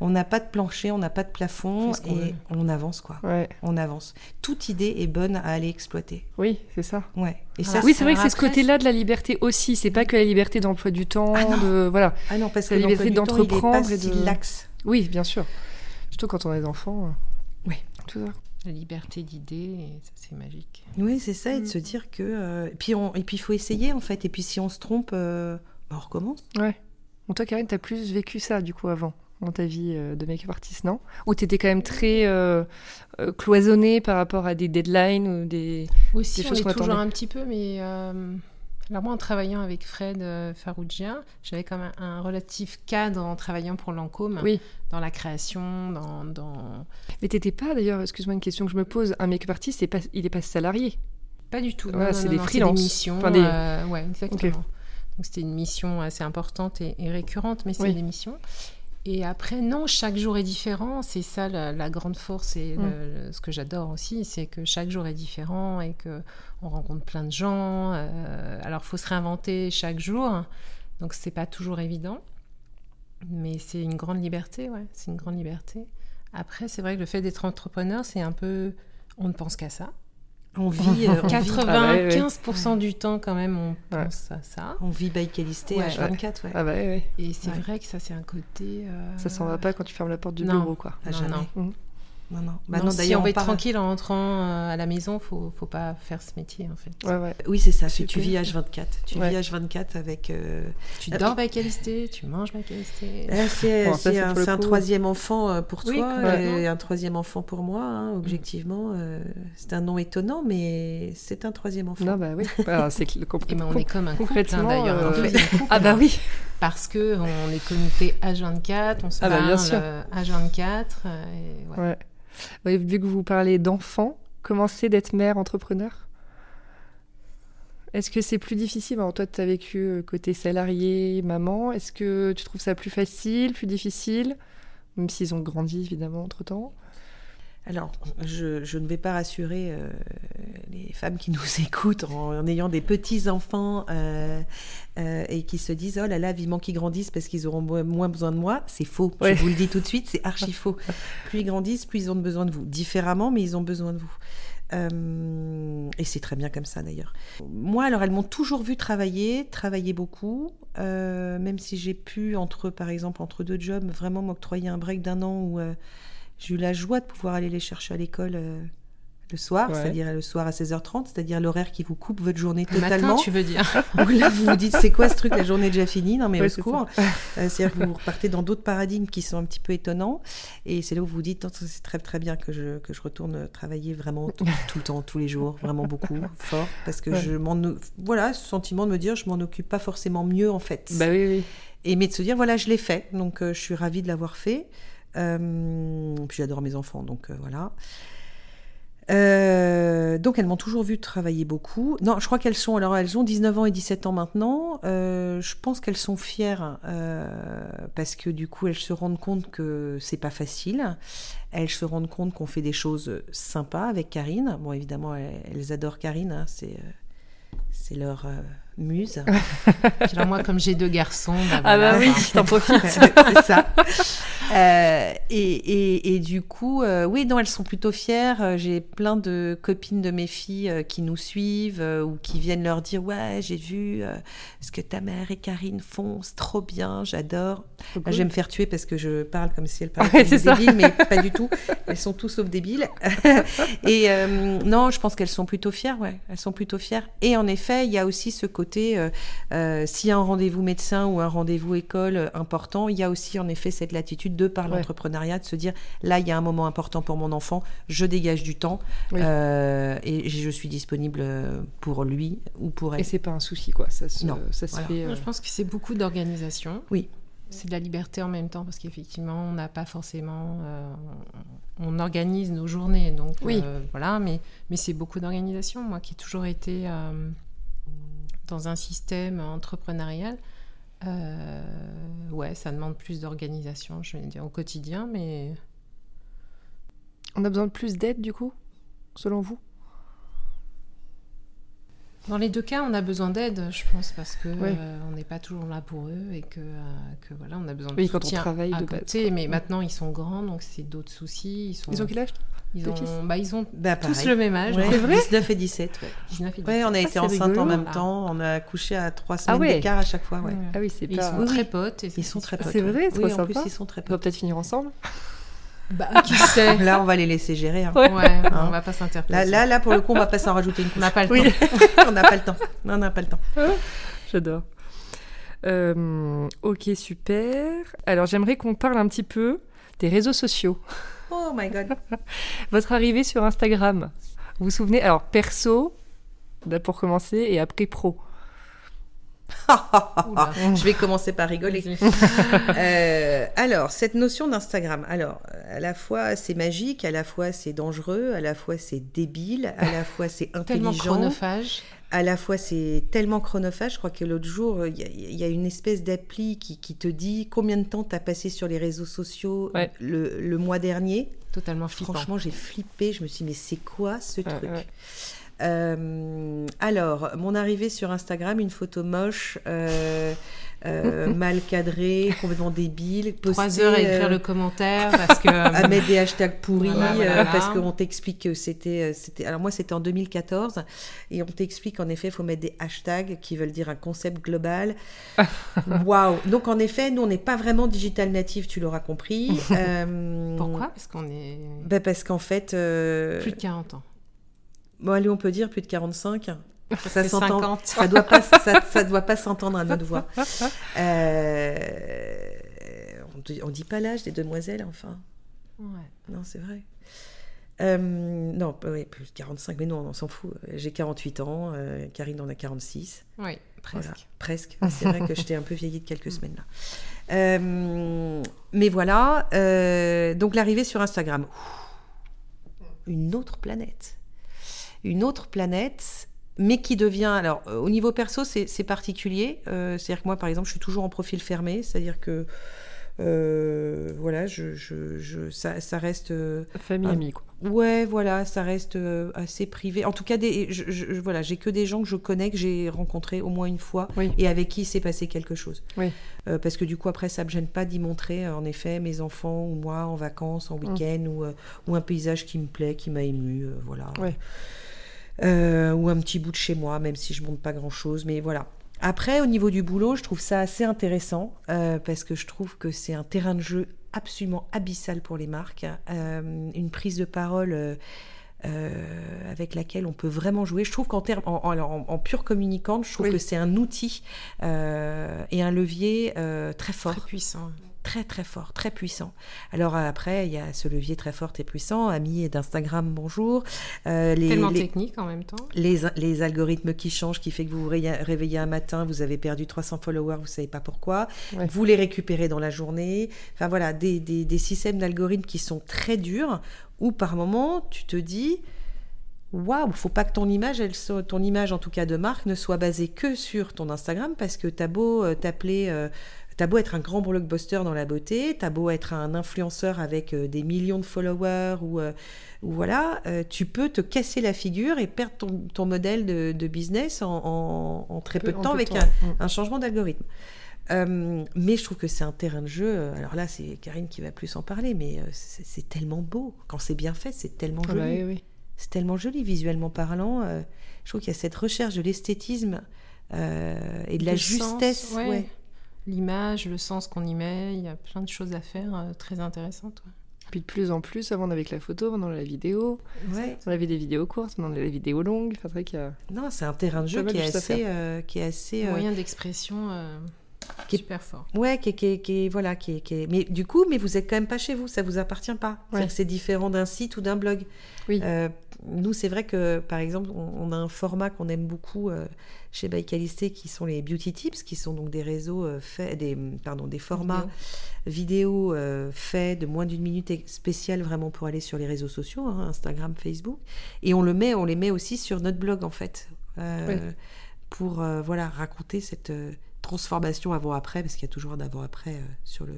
on n'a pas de plancher, on n'a pas de plafond et on avance quoi. On avance. Toute idée est bonne à aller exploiter. Oui, c'est ça. Ouais. Et ça, oui, c'est vrai que c'est ce côté-là de la liberté aussi. C'est pas que la liberté d'emploi du temps, ah de voilà. Ah non, parce que la liberté d'entreprendre et de l'axe. Oui, bien sûr. Surtout quand on a des enfants. Oui. Tout ça. La liberté d'idées, c'est magique. Oui, c'est ça, et de mm. se dire que. Euh, et puis, on... et puis, il faut essayer, en fait. Et puis, si on se trompe, euh, bah, on recommence. Ouais. Bon, toi, Karine, t'as plus vécu ça, du coup, avant, dans ta vie euh, de make-up artist, non? Ou t'étais quand même très cloisonnée par rapport à des deadlines ou des. Aussi, des on est toujours un petit peu, mais alors moi, en travaillant avec Fred euh, Farougia, j'avais quand même un relatif cadre en travaillant pour Lancôme, oui. dans la création, dans... dans... Mais t'étais pas, d'ailleurs, excuse-moi une question que je me pose, un make-up artist, pas, il n'est pas salarié Pas du tout. c'est des freelances. des missions. Enfin, des... Euh, ouais, exactement. Donc c'était une mission assez importante et, récurrente, mais c'est des missions. Et après, non, chaque jour est différent. C'est ça la, grande force et mm. ce que j'adore aussi, c'est que chaque jour est différent et que on rencontre plein de gens. Euh, alors, faut se réinventer chaque jour, donc c'est pas toujours évident, mais c'est une grande liberté, ouais. C'est une grande liberté. Après, c'est vrai que le fait d'être entrepreneur, c'est un peu, on ne pense qu'à ça. On vit 95% euh, du temps quand même, on pense à ça. On vit by Calisté H24, ouais. Ah bah, Et c'est vrai que ça, c'est un côté. Euh, ça s'en va pas quand tu fermes la porte du bureau, quoi. non, jamais. Non. Mmh. Non, non. Bah non, si on veut être tranquille en rentrant euh, à la maison, faut, faut pas faire ce métier en fait. Ouais, ouais. Oui, c'est ça. Tu vis H24. Tu vis H24 avec. Euh, tu dors by Calisté, tu manges by Calisté. Ah, c'est un, troisième enfant euh, pour toi et un troisième enfant pour moi. Hein, objectivement, c'est un nom étonnant, mais c'est un troisième enfant. Non, bah oui. Bah, c'est on est comme un couple hein, d'ailleurs. Ah bah oui. Parce que on est connecté H24, on se ah bah, parle H24. Et, ouais vu que vous parlez d'enfants, comment c'est d'être mère entrepreneur? Est-ce que c'est plus difficile? Alors toi, tu as vécu euh, côté salarié, maman. Est-ce que tu trouves ça plus facile, plus difficile? Même s'ils ont grandi, évidemment, entre-temps. Alors, je, ne vais pas rassurer euh, les femmes qui nous écoutent en, ayant des petits-enfants euh, euh, et qui se disent « Oh là là, vivement qu'ils grandissent parce qu'ils auront moins besoin de moi ». C'est faux, je vous le dis tout de suite, c'est archi faux. Plus ils grandissent, plus ils ont besoin de vous. Différemment, mais ils ont besoin de vous. et c'est très bien comme ça d'ailleurs. Moi, alors, elles m'ont toujours vu travailler, travailler beaucoup, même si j'ai pu, entre, par exemple, entre deux jobs, vraiment m'octroyer un break d'un an où j'ai eu la joie de pouvoir aller les chercher à l'école euh, le soir, c'est-à-dire le soir à 16h30, c'est-à-dire l'horaire qui vous coupe votre journée totalement. Matin, tu veux dire là, vous vous dites, c'est quoi ce truc La journée est déjà finie? Non, mais au secours. Euh, c'est-à-dire que vous repartez dans d'autres paradigmes qui sont un petit peu étonnants. Et c'est là où vous vous dites, c'est très très bien que je, que je retourne travailler vraiment tout, le temps, tous les jours, vraiment beaucoup, fort. Parce que je m'en... Voilà, ce sentiment de me dire, je m'en occupe pas forcément mieux en fait. Bah oui, oui. Et mais de se dire, voilà, je l'ai fait. Donc euh, je suis ravie de l'avoir fait. Euh, puis j'adore mes enfants, donc euh, voilà. Euh, donc elles m'ont toujours vu travailler beaucoup. Non, je crois qu'elles sont, alors elles ont 19 ans et 17 ans maintenant. je pense qu'elles sont fières parce que du coup elles se rendent compte que c'est pas facile. Elles se rendent compte qu'on fait des choses sympas avec Karine. Bon évidemment elles, adorent Karine, hein, c'est c'est leur muse. Alors moi, comme j'ai deux garçons, bah ah bah oui, t'en profites. c'est ça. Euh, et, et, du coup, euh, oui, non, elles sont plutôt fières. Euh, j'ai plein de copines de mes filles qui nous suivent ou qui viennent leur dire ouais, j'ai vu ce que ta mère et Karine font, c'est trop bien, j'adore. Je vais me faire tuer parce que je parle comme si elles parlaient comme des débiles, mais pas du tout. Elles sont tous sauf débiles. et non, je pense qu'elles sont plutôt fières, ouais. Elles sont plutôt fières. Et en effet, il y a aussi ce côté côté, s'il y a un rendez-vous médecin ou un rendez-vous école important, il y a aussi en effet cette latitude de par l'entrepreneuriat de se dire là, il y a un moment important pour mon enfant, je dégage du temps et je suis disponible pour lui ou pour elle. Et c'est pas un souci, quoi. Ça se, Ça se fait. Je pense que c'est beaucoup d'organisation. Oui c'est de la liberté en même temps parce qu'effectivement on n'a pas forcément euh, on organise nos journées donc oui. Euh, voilà mais mais c'est beaucoup d'organisation moi qui ai toujours été euh, dans un système entrepreneurial ouais ça demande plus d'organisation je vais dire au quotidien mais on a besoin de plus d'aide du coup selon vous? Dans les deux cas, on a besoin d'aide, je pense, parce que euh, on n'est pas toujours là pour eux et que, euh, que voilà, on a besoin de oui, quand on travaille à de côté. mais maintenant, ils sont grands, donc c'est d'autres soucis. Ils, sont... ils ont quel âge ils ont, bah, ils ont bah, tous le même âge. c'est vrai? 19 et 17. Ouais. 19 et 17. Ouais, on a été ah, enceinte en même temps. On a accouché à trois semaines ah d'écart à chaque fois. Ouais. Ah oui, c'est pas... Ils sont très potes. ils sont très potes. C'est vrai, c'est oui, en plus, ils sont très potes. On va peut-être finir ensemble. Bah, qui sait Là, on va les laisser gérer. Hein. Ouais, hein on va pas s'interposer. Là, là, pour le coup, on va pas s'en rajouter une couche. On n'a pas le temps. on n'a pas le temps. Non, on n'a pas le temps. J'adore. Euh, ok, super. Alors, j'aimerais qu'on parle un petit peu des réseaux sociaux. Oh my god. Votre arrivée sur Instagram. Vous vous souvenez? Alors, perso, pour commencer, et après pro. Je vais commencer par rigoler. Euh, alors, cette notion d'Instagram, alors, à la fois c'est magique, à la fois c'est dangereux, à la fois c'est débile, à la fois c'est intelligent. Tellement chronophage. À la fois c'est tellement chronophage. Je crois que l'autre jour, il y, a une espèce d'appli qui, te dit combien de temps tu as passé sur les réseaux sociaux le, mois dernier. Totalement flippant. Franchement, j'ai flippé. Je me suis dit, mais c'est quoi ce truc? Euh, alors, mon arrivée sur Instagram, une photo moche, euh, euh, mal cadrée, complètement débile. Trois heures à écrire le commentaire parce que à mettre des hashtags pourris parce qu'on t'explique que c'était c'était. Alors moi, c'était en 2014 et on t'explique en effet, il faut mettre des hashtags qui veulent dire un concept global. Waouh Donc en effet, nous, on n'est pas vraiment digital native, tu l'auras compris. Pourquoi? Parce qu'on est. Ben parce qu'en fait. Plus de 40 ans. Bon, allez, on peut dire plus de 45. Ça s'entend. Ça doit pas, ça, doit pas s'entendre à notre voix. Euh, on, dit pas l'âge des demoiselles, enfin. Ouais. Non, c'est vrai. Euh, non, plus de 45, mais non, on s'en fout. J'ai 48 ans, euh, Karine en a 46. Oui, presque. presque. C'est vrai que j'étais un peu vieillie de quelques semaines là. mais voilà, donc l'arrivée sur Instagram. une autre planète une autre planète, mais qui devient. Alors, euh, au niveau perso, c'est particulier. Euh, c'est-à-dire que moi, par exemple, je suis toujours en profil fermé, c'est-à-dire que. Euh, voilà, je, je, ça, reste. Famille, amie, quoi. Ouais, voilà, ça reste assez privé. En tout cas, des, je, voilà, j'ai que des gens que je connais, que j'ai rencontrés au moins une fois et avec qui s'est passé quelque chose. Oui. parce que du coup, après, ça me gêne pas d'y montrer, en effet, mes enfants ou moi en vacances, en mmh. week-end ou, ou, un paysage qui me plaît, qui m'a ému. voilà. Ouais. Euh, ou un petit bout de chez moi, même si je monte pas grand-chose. Mais voilà. Après, au niveau du boulot, je trouve ça assez intéressant euh, parce que je trouve que c'est un terrain de jeu absolument abyssal pour les marques. Euh, une prise de parole. avec laquelle on peut vraiment jouer. Je trouve qu'en termes, en, en, pure communicante, je trouve que c'est un outil et un levier très fort. Très puissant très très fort, très puissant. Alors euh, après, il y a ce levier très fort et puissant, ami d'Instagram, bonjour. Euh, les, Tellement technique en même temps. Les, les, algorithmes qui changent, qui fait que vous vous réveillez un matin, vous avez perdu 300 followers, vous savez pas pourquoi. Vous les récupérez dans la journée. Enfin voilà, des, des, des systèmes d'algorithmes qui sont très durs, où par moment, tu te dis waouh, faut pas que ton image, elle ton image en tout cas de marque, ne soit basée que sur ton Instagram parce que t'as beau euh, t'appeler T'as beau être un grand blockbuster dans la beauté, t'as beau être un influenceur avec euh, des millions de followers ou, euh, voilà, euh, tu peux te casser la figure et perdre ton, modèle de, business en, très peu, de temps avec un, changement d'algorithme. mais je trouve que c'est un terrain de jeu. Alors là, c'est Karine qui va plus en parler, mais c'est tellement beau. Quand c'est bien fait, c'est tellement ah bah joli. C'est tellement joli visuellement parlant. je trouve qu'il y a cette recherche de l'esthétisme et de la justesse. L'image, le sens qu'on y met. Il y a plein de choses à faire euh, très intéressantes. Puis de plus en plus, avant on avait que la photo, maintenant on a la vidéo. Ouais. On avait des vidéos courtes, maintenant on a les vidéos longues. Enfin, vrai qu'il y a... Non, c'est un terrain de jeu qui est, assez, qui est assez. Moyen d'expression qui est super fort. Ouais, qui est, qui, voilà, qui mais du coup, mais vous êtes quand même pas chez vous, ça vous appartient pas. C'est différent d'un site ou d'un blog. Oui. Euh, nous, c'est vrai que, par exemple, on, a un format qu'on aime beaucoup euh, chez Baïkalisté qui sont les beauty tips, qui sont donc des réseaux euh, faits, des, pardon, des formats vidéo, faits de moins d'une minute spécial vraiment pour aller sur les réseaux sociaux, hein, Instagram, Facebook, et on le met, on les met aussi sur notre blog en fait, pour voilà raconter cette transformation avant-après, parce qu'il y a toujours un avant-après euh, sur, le,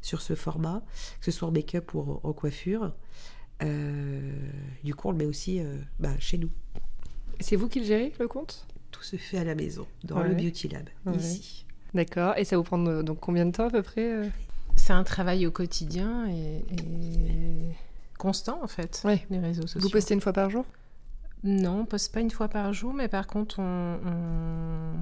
sur ce format, que ce soit en make-up ou en, coiffure. Euh, du coup, on le met aussi euh, bah, chez nous. C'est vous qui le gérez, le compte? Tout se fait à la maison, dans le Beauty Lab, ici. D'accord. Et ça vous prend donc combien de temps à peu près C'est un travail au quotidien et, constant, en fait, les réseaux sociaux. Vous postez une fois par jour? Non, on poste pas une fois par jour, mais par contre, on on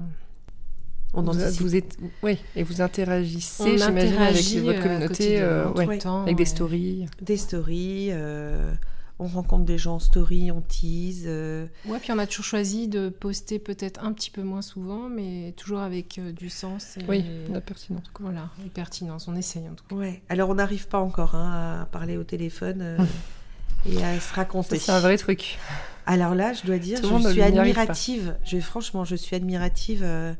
vous, vous êtes, oui, et vous interagissez, j'imagine, avec votre euh, communauté, euh, avec des stories. Des stories. Euh, on rencontre des gens en story, on tease. Ouais, puis on a toujours choisi de poster peut-être un petit peu moins souvent, mais toujours avec du sens. Et, oui, la pertinence. Voilà, la pertinence. On essaye en tout cas. Ouais. Alors on n'arrive pas encore hein, à parler au téléphone et à se raconter. C'est un vrai truc. Alors là, je dois dire, je suis admirative. Je, franchement, je suis admirative euh,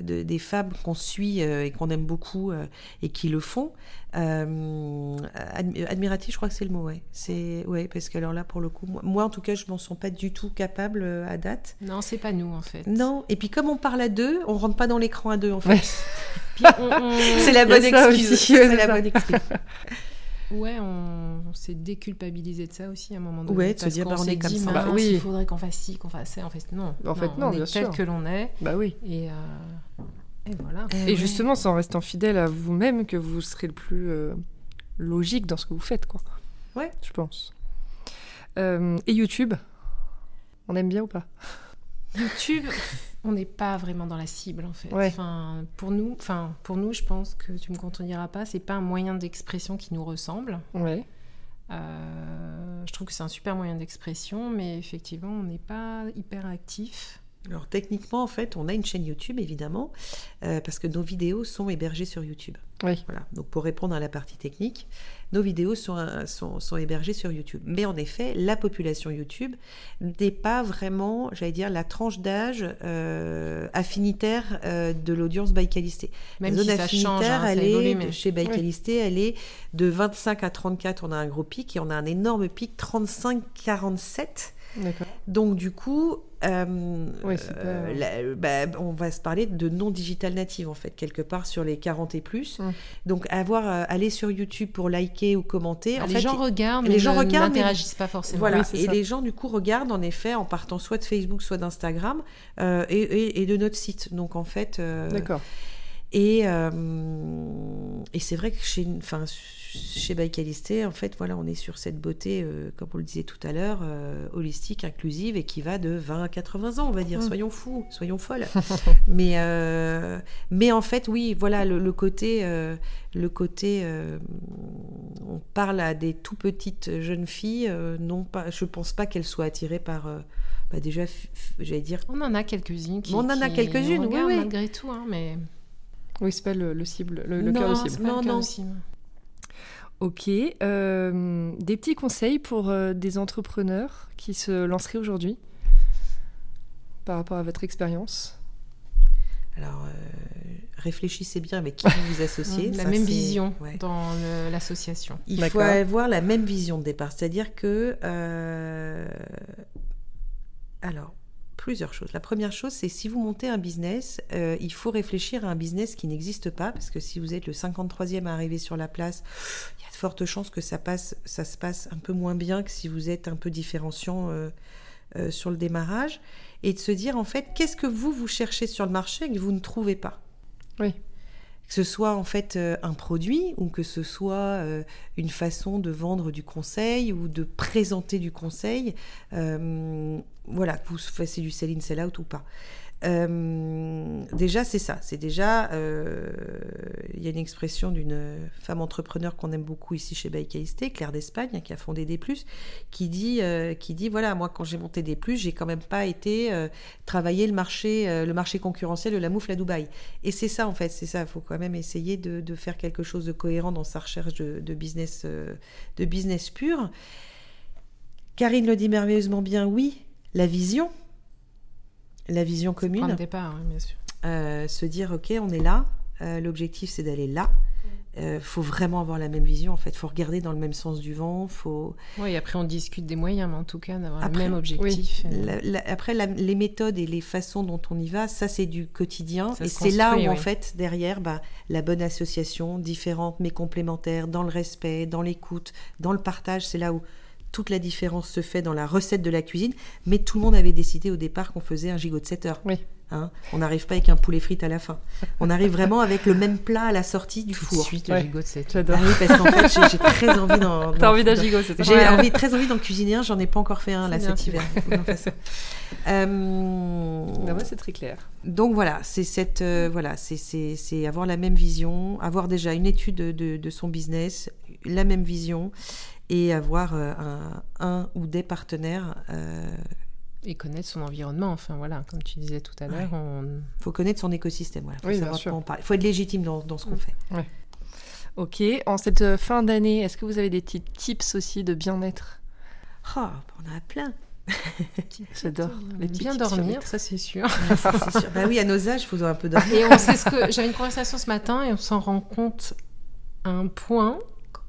de, des femmes qu'on suit euh, et qu'on aime beaucoup euh, et qui le font. admiratif, je crois que c'est le mot, ouais. C'est ouais, parce que alors là, pour le coup, moi, en tout cas, je m'en sens pas du tout capable à date. Non, c'est pas nous en fait. Non. Et puis comme on parle à deux, on rentre pas dans l'écran à deux en fait. c'est la bonne excuse. C'est la bonne excuse. Ouais, on, s'est déculpabilisé de ça aussi à un moment donné. Ouais, de se dire, bah, on est comme ça. Bah, oui. Il faudrait qu'on fasse ci, qu'on fasse ça. En fait, non. En fait, non, on bien est tel que l'on est. Bah oui. Et, euh, et voilà. Et, justement, c'est en restant fidèle à vous-même que vous serez le plus euh, logique dans ce que vous faites, quoi. Ouais. Je pense. Euh, et YouTube? On aime bien ou pas? YouTube? On n'est pas vraiment dans la cible en fait. Enfin, pour nous, enfin pour nous, je pense que tu me contrediras pas, c'est pas un moyen d'expression qui nous ressemble. Ouais. Euh, je trouve que c'est un super moyen d'expression, mais effectivement, on n'est pas hyper actif. Alors techniquement, en fait, on a une chaîne YouTube, évidemment, euh, parce que nos vidéos sont hébergées sur YouTube. Oui. Voilà. Donc pour répondre à la partie technique, nos vidéos sont, euh, sont, sont hébergées sur YouTube. Mais en effet, la population YouTube n'est pas vraiment, j'allais dire, la tranche d'âge euh, affinitaire de l'audience Baïkalisté. Même la zone si affinitaire, change, hein, elle est, chez Baïkalisté, elle est de 25 à 34, on a un gros pic, et on a un énorme pic 35-47. Donc du coup, euh, euh, bah, on va se parler de non digital native en fait quelque part sur les 40 et plus. Donc avoir euh, aller sur YouTube pour liker ou commenter. Ah, les, gens regardent, les gens regardent, n'interagissent pas forcément. Voilà. et les gens du coup regardent en effet en partant soit de Facebook, soit d'Instagram et, de notre site. Donc en fait. D'accord. Et, et c'est vrai que chez, enfin, chez Baïkalisté, en fait, voilà, on est sur cette beauté, euh, comme on le disait tout à l'heure, euh, holistique, inclusive et qui va de 20 à 80 ans, on va dire. Mm. Soyons fous, soyons folles. mais, euh, mais en fait, oui, voilà, le, côté, le côté, on parle à des tout petites jeunes filles. non pas, je pense pas qu'elles soient attirées par. Bah déjà, j'allais dire. On en a quelques-unes. on en a quelques-unes, oui, oui. Malgré tout, hein, mais. Oui, c'est pas le, cible, le, cœur de cible. Non, non. Ok. Euh, des petits conseils pour euh, des entrepreneurs qui se lanceraient aujourd'hui par rapport à votre expérience? Alors, euh, réfléchissez bien avec qui vous vous associez. la même vision dans l'association. Il faut avoir la même vision de départ. C'est-à-dire que... Alors, plusieurs choses. La première chose, c'est si vous montez un business, euh, il faut réfléchir à un business qui n'existe pas, parce que si vous êtes le 53e à arriver sur la place, il y a de fortes chances que ça, passe, se passe un peu moins bien que si vous êtes un peu différenciant euh, euh, sur le démarrage, et de se dire en fait, qu'est-ce que vous, vous cherchez sur le marché et que vous ne trouvez pas? Oui que ce soit en fait un produit ou que ce soit une façon de vendre du conseil ou de présenter du conseil voilà, que vous fassiez du sell-in, sell-out ou pas. Euh, déjà, c'est ça. C'est déjà, euh, il y a une expression d'une femme entrepreneur qu'on aime beaucoup ici chez Baïkaïsté, Claire d'Espagne, qui a fondé Des Plus, qui dit, euh, qui dit voilà, moi quand j'ai monté Des Plus, j'ai quand même pas été travailler le marché, le marché concurrentiel de la moufle à Dubaï. Et c'est ça en fait, c'est ça. Il faut quand même essayer de, faire quelque chose de cohérent dans sa recherche de, business, de business pur. Karine le dit merveilleusement bien, oui, la vision, la vision commune. Départ, bien sûr. Euh, se dire ok on est là, euh, l'objectif c'est d'aller là. Il euh, faut vraiment avoir la même vision en fait. Faut regarder dans le même sens du vent. Faut. Oui, après on discute des moyens, mais en tout cas d'avoir le même objectif. après les méthodes et les façons dont on y va, ça c'est du quotidien. et c'est là où en fait derrière, bah, la bonne association, différente mais complémentaire, dans le respect, dans l'écoute, dans le partage, c'est là où toute la différence se fait dans la recette de la cuisine. Mais tout le monde avait décidé au départ qu'on faisait un gigot de 7 heures. Oui. Hein. on n'arrive pas avec un poulet frites à la fin. On arrive vraiment avec le même plat à la sortie du four. Tout de suite, le gigot, c'est J'adore. Ah oui, parce qu'en fait, j'ai très envie d'en. T'as envie d'un gigot, c'est J'ai envie, très envie d'en cuisiner un. J'en ai pas encore fait un là cet hiver. euh... moi, c'est très clair. Donc voilà, c'est cette, euh, voilà, c'est avoir la même vision, avoir déjà une étude de, de, son business, la même vision, et avoir euh, un, un, ou des partenaires. Euh, et connaître son environnement, enfin voilà, comme tu disais tout à l'heure. Il faut connaître son écosystème, voilà, faut savoir on parle. Il faut être légitime dans, dans ce qu'on fait. Ok, en cette euh, fin d'année, est-ce que vous avez des petits tips aussi de bien-être? Oh, on en a plein. J'adore. Bien dormir, ça c'est sûr. sûr. Bah oui, à nos âges, il faut un peu dormir. Et on sait ce que j'avais une conversation ce matin et on s'en rend compte à un point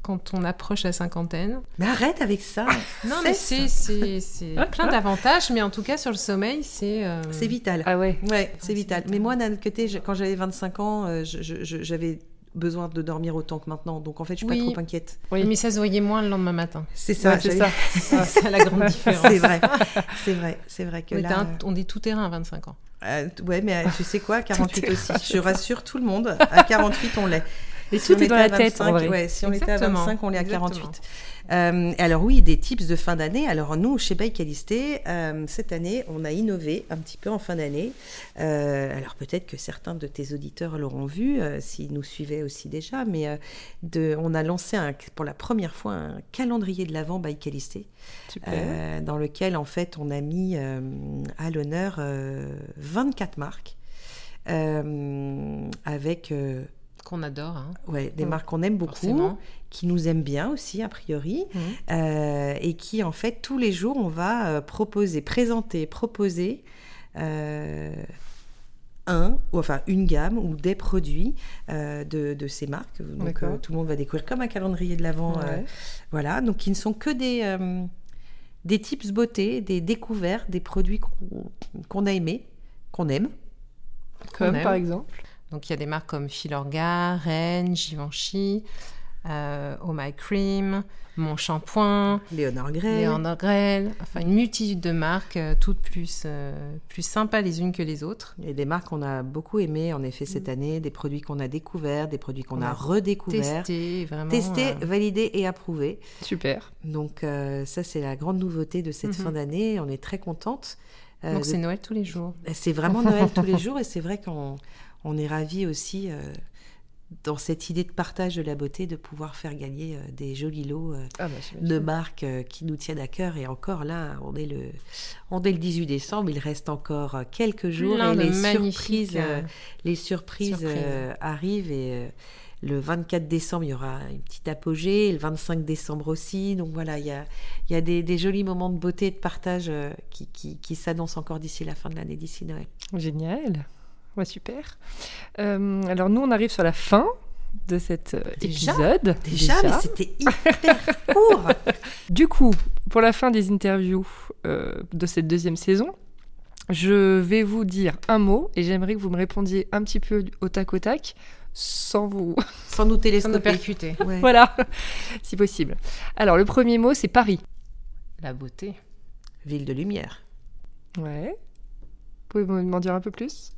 quand on approche la cinquantaine. Mais arrête avec ça Non, mais c'est plein d'avantages, mais en tout cas, sur le sommeil, c'est... Euh, c'est vital. Ah ouais Ouais, c'est vital. Mais moi, d'un côté, quand j'avais 25 ans, euh, j'avais besoin de dormir autant que maintenant. Donc en fait, je suis pas trop inquiète. Oui, mais ça se voyait moins le lendemain matin. C'est ça, c'est ça. c'est la grande différence. C'est vrai, c'est vrai, c'est vrai que là... on est tout terrain à 25 ans. Euh, ouais, mais tu sais quoi, 48 aussi. Je rassure tout le monde, à 48 on l'est. Mais tout est dans la tête, en vrai. Ouais, si on était à 25, on est à 48. Euh, alors oui, des tips de fin d'année. Alors nous, chez Baïk euh, cette année, on a innové un petit peu en fin d'année. Euh, alors peut-être que certains de tes auditeurs l'auront vu, euh, s'ils nous suivaient aussi déjà, mais de, on a lancé un, pour la première fois un calendrier de l'Avent Baïk dans lequel en fait on a mis à l'honneur 24 marques avec qu'on adore. Hein. Ouais, des marques qu'on aime beaucoup, qui nous aiment bien aussi, a priori, mmh. euh, et qui, en fait, tous les jours, on va euh, proposer, présenter, proposer euh, un, ou enfin une gamme ou des produits de, de, ces marques. Donc, tout le monde va découvrir comme un calendrier de l'Avent. voilà, donc qui ne sont que des, des tips beauté, des découvertes, des produits qu'on a aimés, qu'on aime. Comme par exemple donc il y a des marques comme Filorga, Rennes, Givenchy, euh, Oh My Cream, Mon Shampoing, Léonard Grey, enfin une multitude de marques, euh, toutes plus, euh, plus sympas les unes que les autres. Et des marques qu'on a beaucoup aimées en effet cette mm. année, des produits qu'on a découverts, des produits qu'on a, redécouverts. Testés, vraiment. Testés, validés et approuvés. Super. Donc ça c'est la grande nouveauté de cette mm-hmm. fin d'année, on est très contente. Donc c'est Noël tous les jours. C'est vraiment Noël tous les jours et c'est vrai qu'on on est ravis aussi euh, dans cette idée de partage de la beauté de pouvoir faire gagner euh, des jolis lots euh, ah bah, de marques qui nous tiennent à cœur. Et encore là, on est le, on est le 18 décembre, il reste encore quelques jours et les surprises, les surprises, arrivent et le 24 décembre, il y aura une petite apogée, le 25 décembre aussi. Donc voilà, il y a, il y a des, jolis moments de beauté et de partage qui, qui, qui s'annoncent encore d'ici la fin de l'année, d'ici Noël. Génial. Ouais, super. Euh, alors nous, on arrive sur la fin de cet euh, épisode. Déjà, mais c'était hyper court. du coup, pour la fin des interviews euh, de cette deuxième saison, je vais vous dire un mot et j'aimerais que vous me répondiez un petit peu au tac au tac sans vous sans nous télescoper. percuter. Voilà, si possible. Alors le premier mot c'est Paris. La beauté. Ville de lumière. Ouais. Vous pouvez m'en dire un peu plus?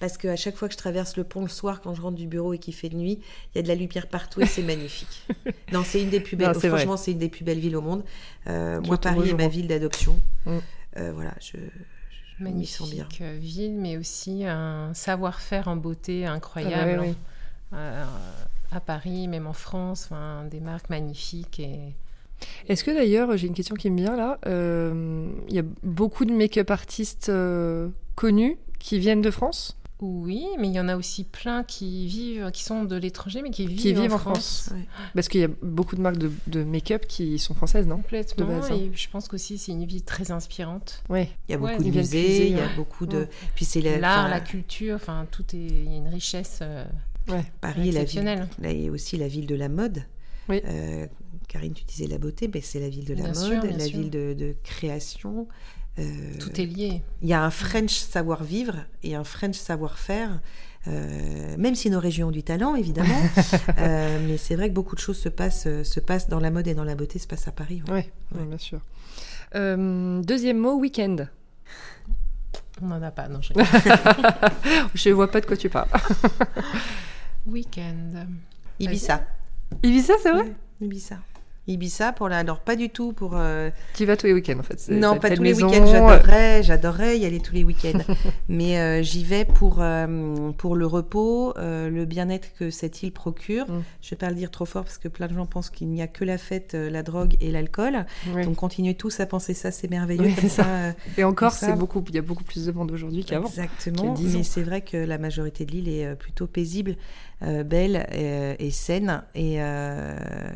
Parce qu'à chaque fois que je traverse le pont le soir quand je rentre du bureau et qu'il fait nuit, il y a de la lumière partout et c'est magnifique. non, c'est une des plus belles. franchement, c'est une des plus belles villes au monde. Euh, moi, Paris est ma ville d'adoption. Mm. Euh, voilà, je, je Magnifique bien. ville, mais aussi un savoir-faire en beauté incroyable. Ah à Paris, même en France, des marques magnifiques et est-ce que d'ailleurs, j'ai une question qui me vient là, euh, il y a beaucoup de make-up artistes euh, connus qui viennent de France oui, mais il y en a aussi plein qui vivent, qui sont de l'étranger, mais qui vivent, en, France. Parce qu'il y a beaucoup de marques de, make-up qui sont françaises, non? Complètement. Hein. et je pense qu'aussi c'est une vie très inspirante. Oui. Il y a beaucoup de musées, il y a beaucoup de. Puis c'est l'art, la culture, enfin tout est. Il y a une richesse. Euh, Paris est la ville. Là, il y a aussi la ville de la mode. Oui. Karine, tu disais la beauté, mais c'est la ville de la mode, la ville de, création. Euh, Tout est lié. Il y a un French savoir-vivre et un French savoir-faire. Euh, même si nos régions ont du talent, évidemment, euh, mais c'est vrai que beaucoup de choses se passent, se passent dans la mode et dans la beauté, se passent à Paris. Oui, bien sûr. deuxième mot, week-end. On n'en a pas, non. Je ne vois pas de quoi tu parles. week-end. Ibiza. Ibiza, c'est vrai? Ibiza. Ibiza pour la alors pas du tout pour euh... tu vas tous les week-ends en fait non pas tous les week-ends j'adorerais j'adorerais y aller tous les week-ends. Mais euh, j'y vais pour euh, pour le repos euh, le bien-être que cette île procure. Mm. je vais pas le dire trop fort parce que plein de gens pensent qu'il n'y a que la fête la drogue et l'alcool. Donc continuez tous à penser ça c'est merveilleux comme ça. et encore c'est beaucoup il y a beaucoup plus de monde aujourd'hui qu'avant. Exactement. Mais c'est vrai que la majorité de l'île est plutôt paisible belle et, et, saine et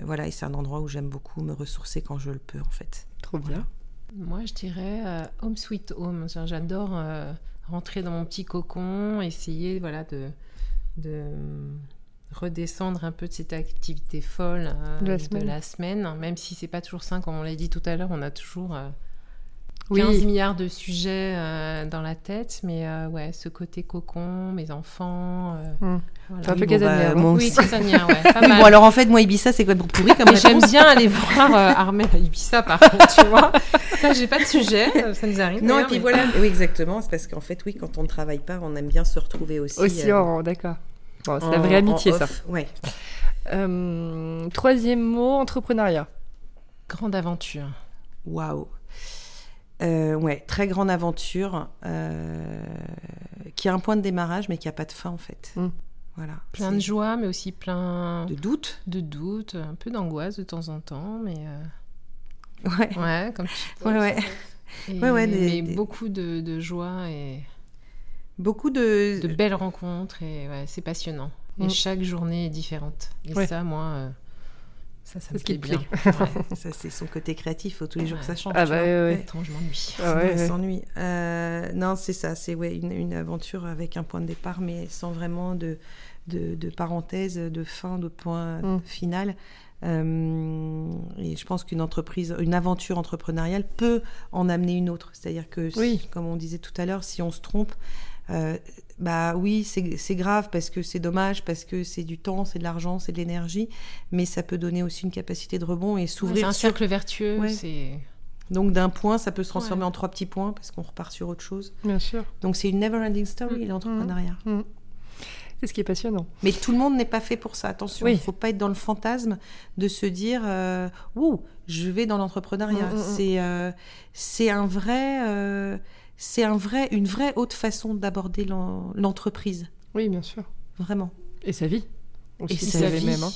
voilà et c'est un endroit où j'aime beaucoup me ressourcer quand je le peux, en fait. Trop bien. Moi, je dirais euh, home sweet home. J'adore euh, rentrer dans mon petit cocon, essayer voilà, de, de redescendre un peu de cette activité folle euh, de, la semaine, même si c'est pas toujours ça, comme on l'a dit tout à l'heure, on a toujours 15 milliards de sujets euh, dans la tête, mais euh, ouais, ce côté cocon, mes enfants. Euh, mmh. un peu casanière. Bah, oui, casanière, ouais. Pas mal. Bon, alors en fait, moi, Ibiza, c'est quoi pour pourri comme J'aime bien aller voir Armel à Ibiza, par contre, tu vois. Ça, j'ai pas de sujet, ça nous arrive. Non, et puis voilà, oui, exactement. C'est parce qu'en fait, oui, quand on ne travaille pas, on aime bien se retrouver aussi. Aussi, en... d'accord. Bon, c'est la vraie amitié, ça. Ouais. troisième mot, entrepreneuriat. Grande aventure. Waouh. Euh, ouais, très grande aventure euh, qui a un point de démarrage mais qui a pas de fin en fait. Mm. Voilà. Plein de joie mais aussi plein de doutes. De doutes, un peu d'angoisse de temps en temps mais euh, ouais. Ouais, comme tu Ouais ouais. ouais, ouais mais beaucoup de, de, joie et beaucoup de de belles rencontres et ouais, c'est passionnant. Et mm. chaque journée est différente. Et ça moi ça, ça me plaît bien. ça, c'est son côté créatif. Il faut tous les jours que ça change. Ah bah ouais, je m'ennuie. Ah s'ennuie. Euh, non, c'est ça. C'est ouais, une, une, aventure avec un point de départ, mais sans vraiment de, de, de parenthèse, de fin, de point mm. final. Euh, et je pense qu'une entreprise, une aventure entrepreneuriale peut en amener une autre. C'est-à-dire que, oui. comme on disait tout à l'heure, si on se trompe, euh, bah oui, c'est grave parce que c'est dommage, parce que c'est du temps, c'est de l'argent, c'est de l'énergie, mais ça peut donner aussi une capacité de rebond et s'ouvrir. c'est un cercle vertueux. Donc d'un point, ça peut se transformer en trois petits points parce qu'on repart sur autre chose. Bien sûr. Donc c'est une never-ending story, mm. l'entrepreneuriat. Mm. Mm. C'est ce qui est passionnant. Mais tout le monde n'est pas fait pour ça. Attention, il ne faut pas être dans le fantasme de se dire euh, Ouh, je vais dans l'entrepreneuriat. C'est euh, c'est un vrai. Euh, c'est un vrai, une vraie haute façon d'aborder l'entreprise. Oui, bien sûr. Vraiment. Et sa vie. et sa vie, même, hein.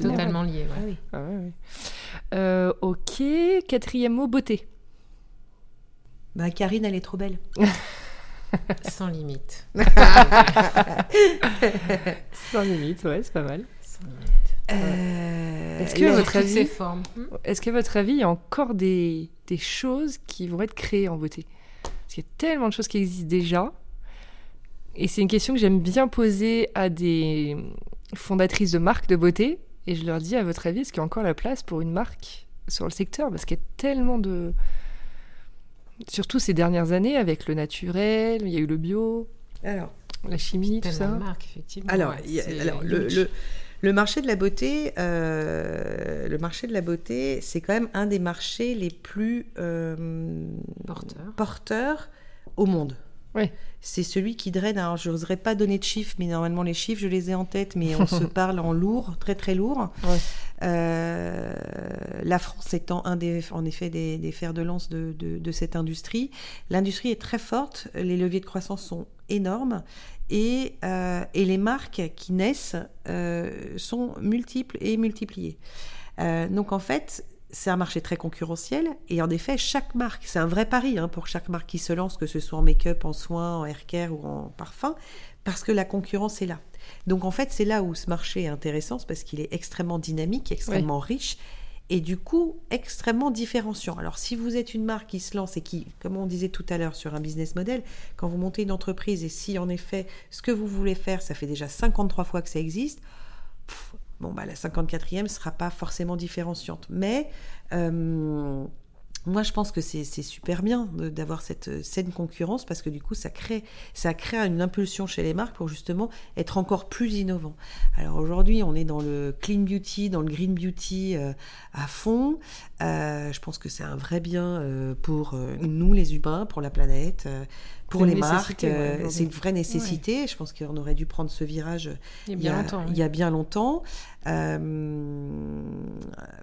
totalement lié. Ah euh, ok, quatrième mot, beauté. Bah, Karine, elle est trop belle. Sans limite. Sans limite, ouais, c'est pas mal. Sans limite. Euh, est-ce que, votre avis, est-ce que votre avis, il y a encore des, des choses qui vont être créées en beauté? Il y a tellement de choses qui existent déjà. Et c'est une question que j'aime bien poser à des fondatrices de marques de beauté. Et je leur dis, à votre avis, est-ce qu'il y a encore la place pour une marque sur le secteur? Parce qu'il y a tellement de... Surtout ces dernières années, avec le naturel, il y a eu le bio, alors, la chimie, tout ça. Marque, effectivement. Alors, alors le, le, marché de la beauté, euh, le marché de la beauté, c'est quand même un des marchés les plus euh, porteurs. au monde. Oui. C'est celui qui draine. Alors, je n'oserais pas donner de chiffres, mais normalement, les chiffres, je les ai en tête, mais on se parle en lourd, très très lourd. Euh, la France étant un des, en effet, des, fers de lance de, de cette industrie. L'industrie est très forte, les leviers de croissance sont énormes et, et les marques qui naissent sont multiples et multipliées. donc en fait, c'est un marché très concurrentiel et en effet, chaque marque, c'est un vrai pari hein, pour chaque marque qui se lance, que ce soit en make-up, en soins, en haircare ou en parfum, parce que la concurrence est là. Donc en fait, c'est là où ce marché est intéressant, parce qu'il est extrêmement dynamique, extrêmement riche et du coup extrêmement différenciant. Alors si vous êtes une marque qui se lance et qui, comme on disait tout à l'heure sur un business model, quand vous montez une entreprise et si en effet ce que vous voulez faire, ça fait déjà 53 fois que ça existe, bon bah la 54e ne sera pas forcément différenciante. Mais euh, moi, je pense que c'est super bien d'avoir cette euh, saine concurrence parce que du coup, ça crée, ça crée une impulsion chez les marques pour justement être encore plus innovant. Alors aujourd'hui, on est dans le clean beauty, dans le green beauty euh, à fond. Euh, je pense que c'est un vrai bien pour nous, les humains, pour la planète, pour les marques. c'est une vraie nécessité. Je pense qu'on aurait dû prendre ce virage il y a, il y a bien longtemps. Euh,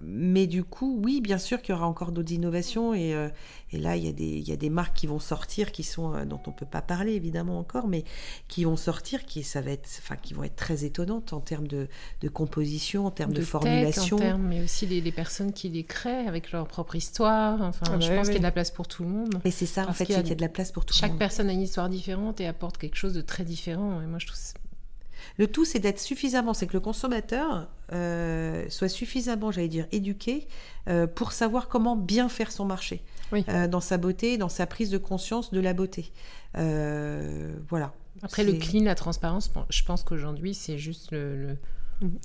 mais du coup, oui, bien sûr qu'il y aura encore d'autres innovations. Et, euh, et là, il y, a des, il y, a des marques qui vont sortir, qui sont, euh, dont on ne peut pas parler évidemment encore, mais qui vont sortir, qui, ça va être, enfin, qui vont être très étonnantes en termes de, de composition, en termes de, formulation. en termes, mais aussi les, personnes qui les créent avec leur propre histoire. Enfin, ah je bah pense qu'il y a de la place pour tout le monde. Et c'est ça, en fait, il y, a de la place pour tout le monde. Chaque personne a une histoire différente et apporte quelque chose de très différent. Et moi, je trouve le tout, c'est d'être suffisamment, c'est que le consommateur euh, soit suffisamment, j'allais dire, éduqué euh, pour savoir comment bien faire son marché euh, dans sa beauté, dans sa prise de conscience de la beauté. voilà. Après, le clean, la transparence, je pense qu'aujourd'hui, c'est juste le,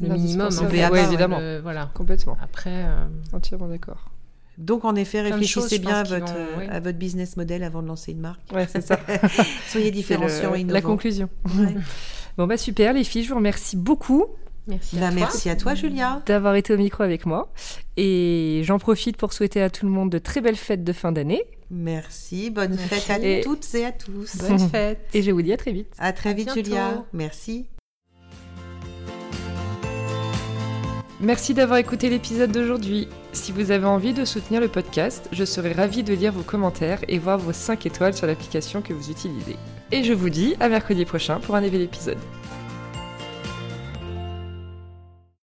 minimum. Hein. Oui, évidemment. voilà. Complètement. Après. Entièrement d'accord. Donc, en effet, réfléchissez bien à votre, à votre, business model avant de lancer une marque. Ouais, c'est ça. Soyez différenciants et innovants. La conclusion. Bon bah super les filles, je vous remercie beaucoup. Merci à, bah, toi. merci à toi Julia. D'avoir été au micro avec moi. Et j'en profite pour souhaiter à tout le monde de très belles fêtes de fin d'année. Merci, bonne fête à toutes et à tous. Bonne fête. Et je vous dis à très vite. À très vite Julia. Merci. Merci d'avoir écouté l'épisode d'aujourd'hui. Si vous avez envie de soutenir le podcast, je serai ravie de lire vos commentaires et voir vos 5 étoiles sur l'application que vous utilisez. Et je vous dis à mercredi prochain pour un nouvel épisode.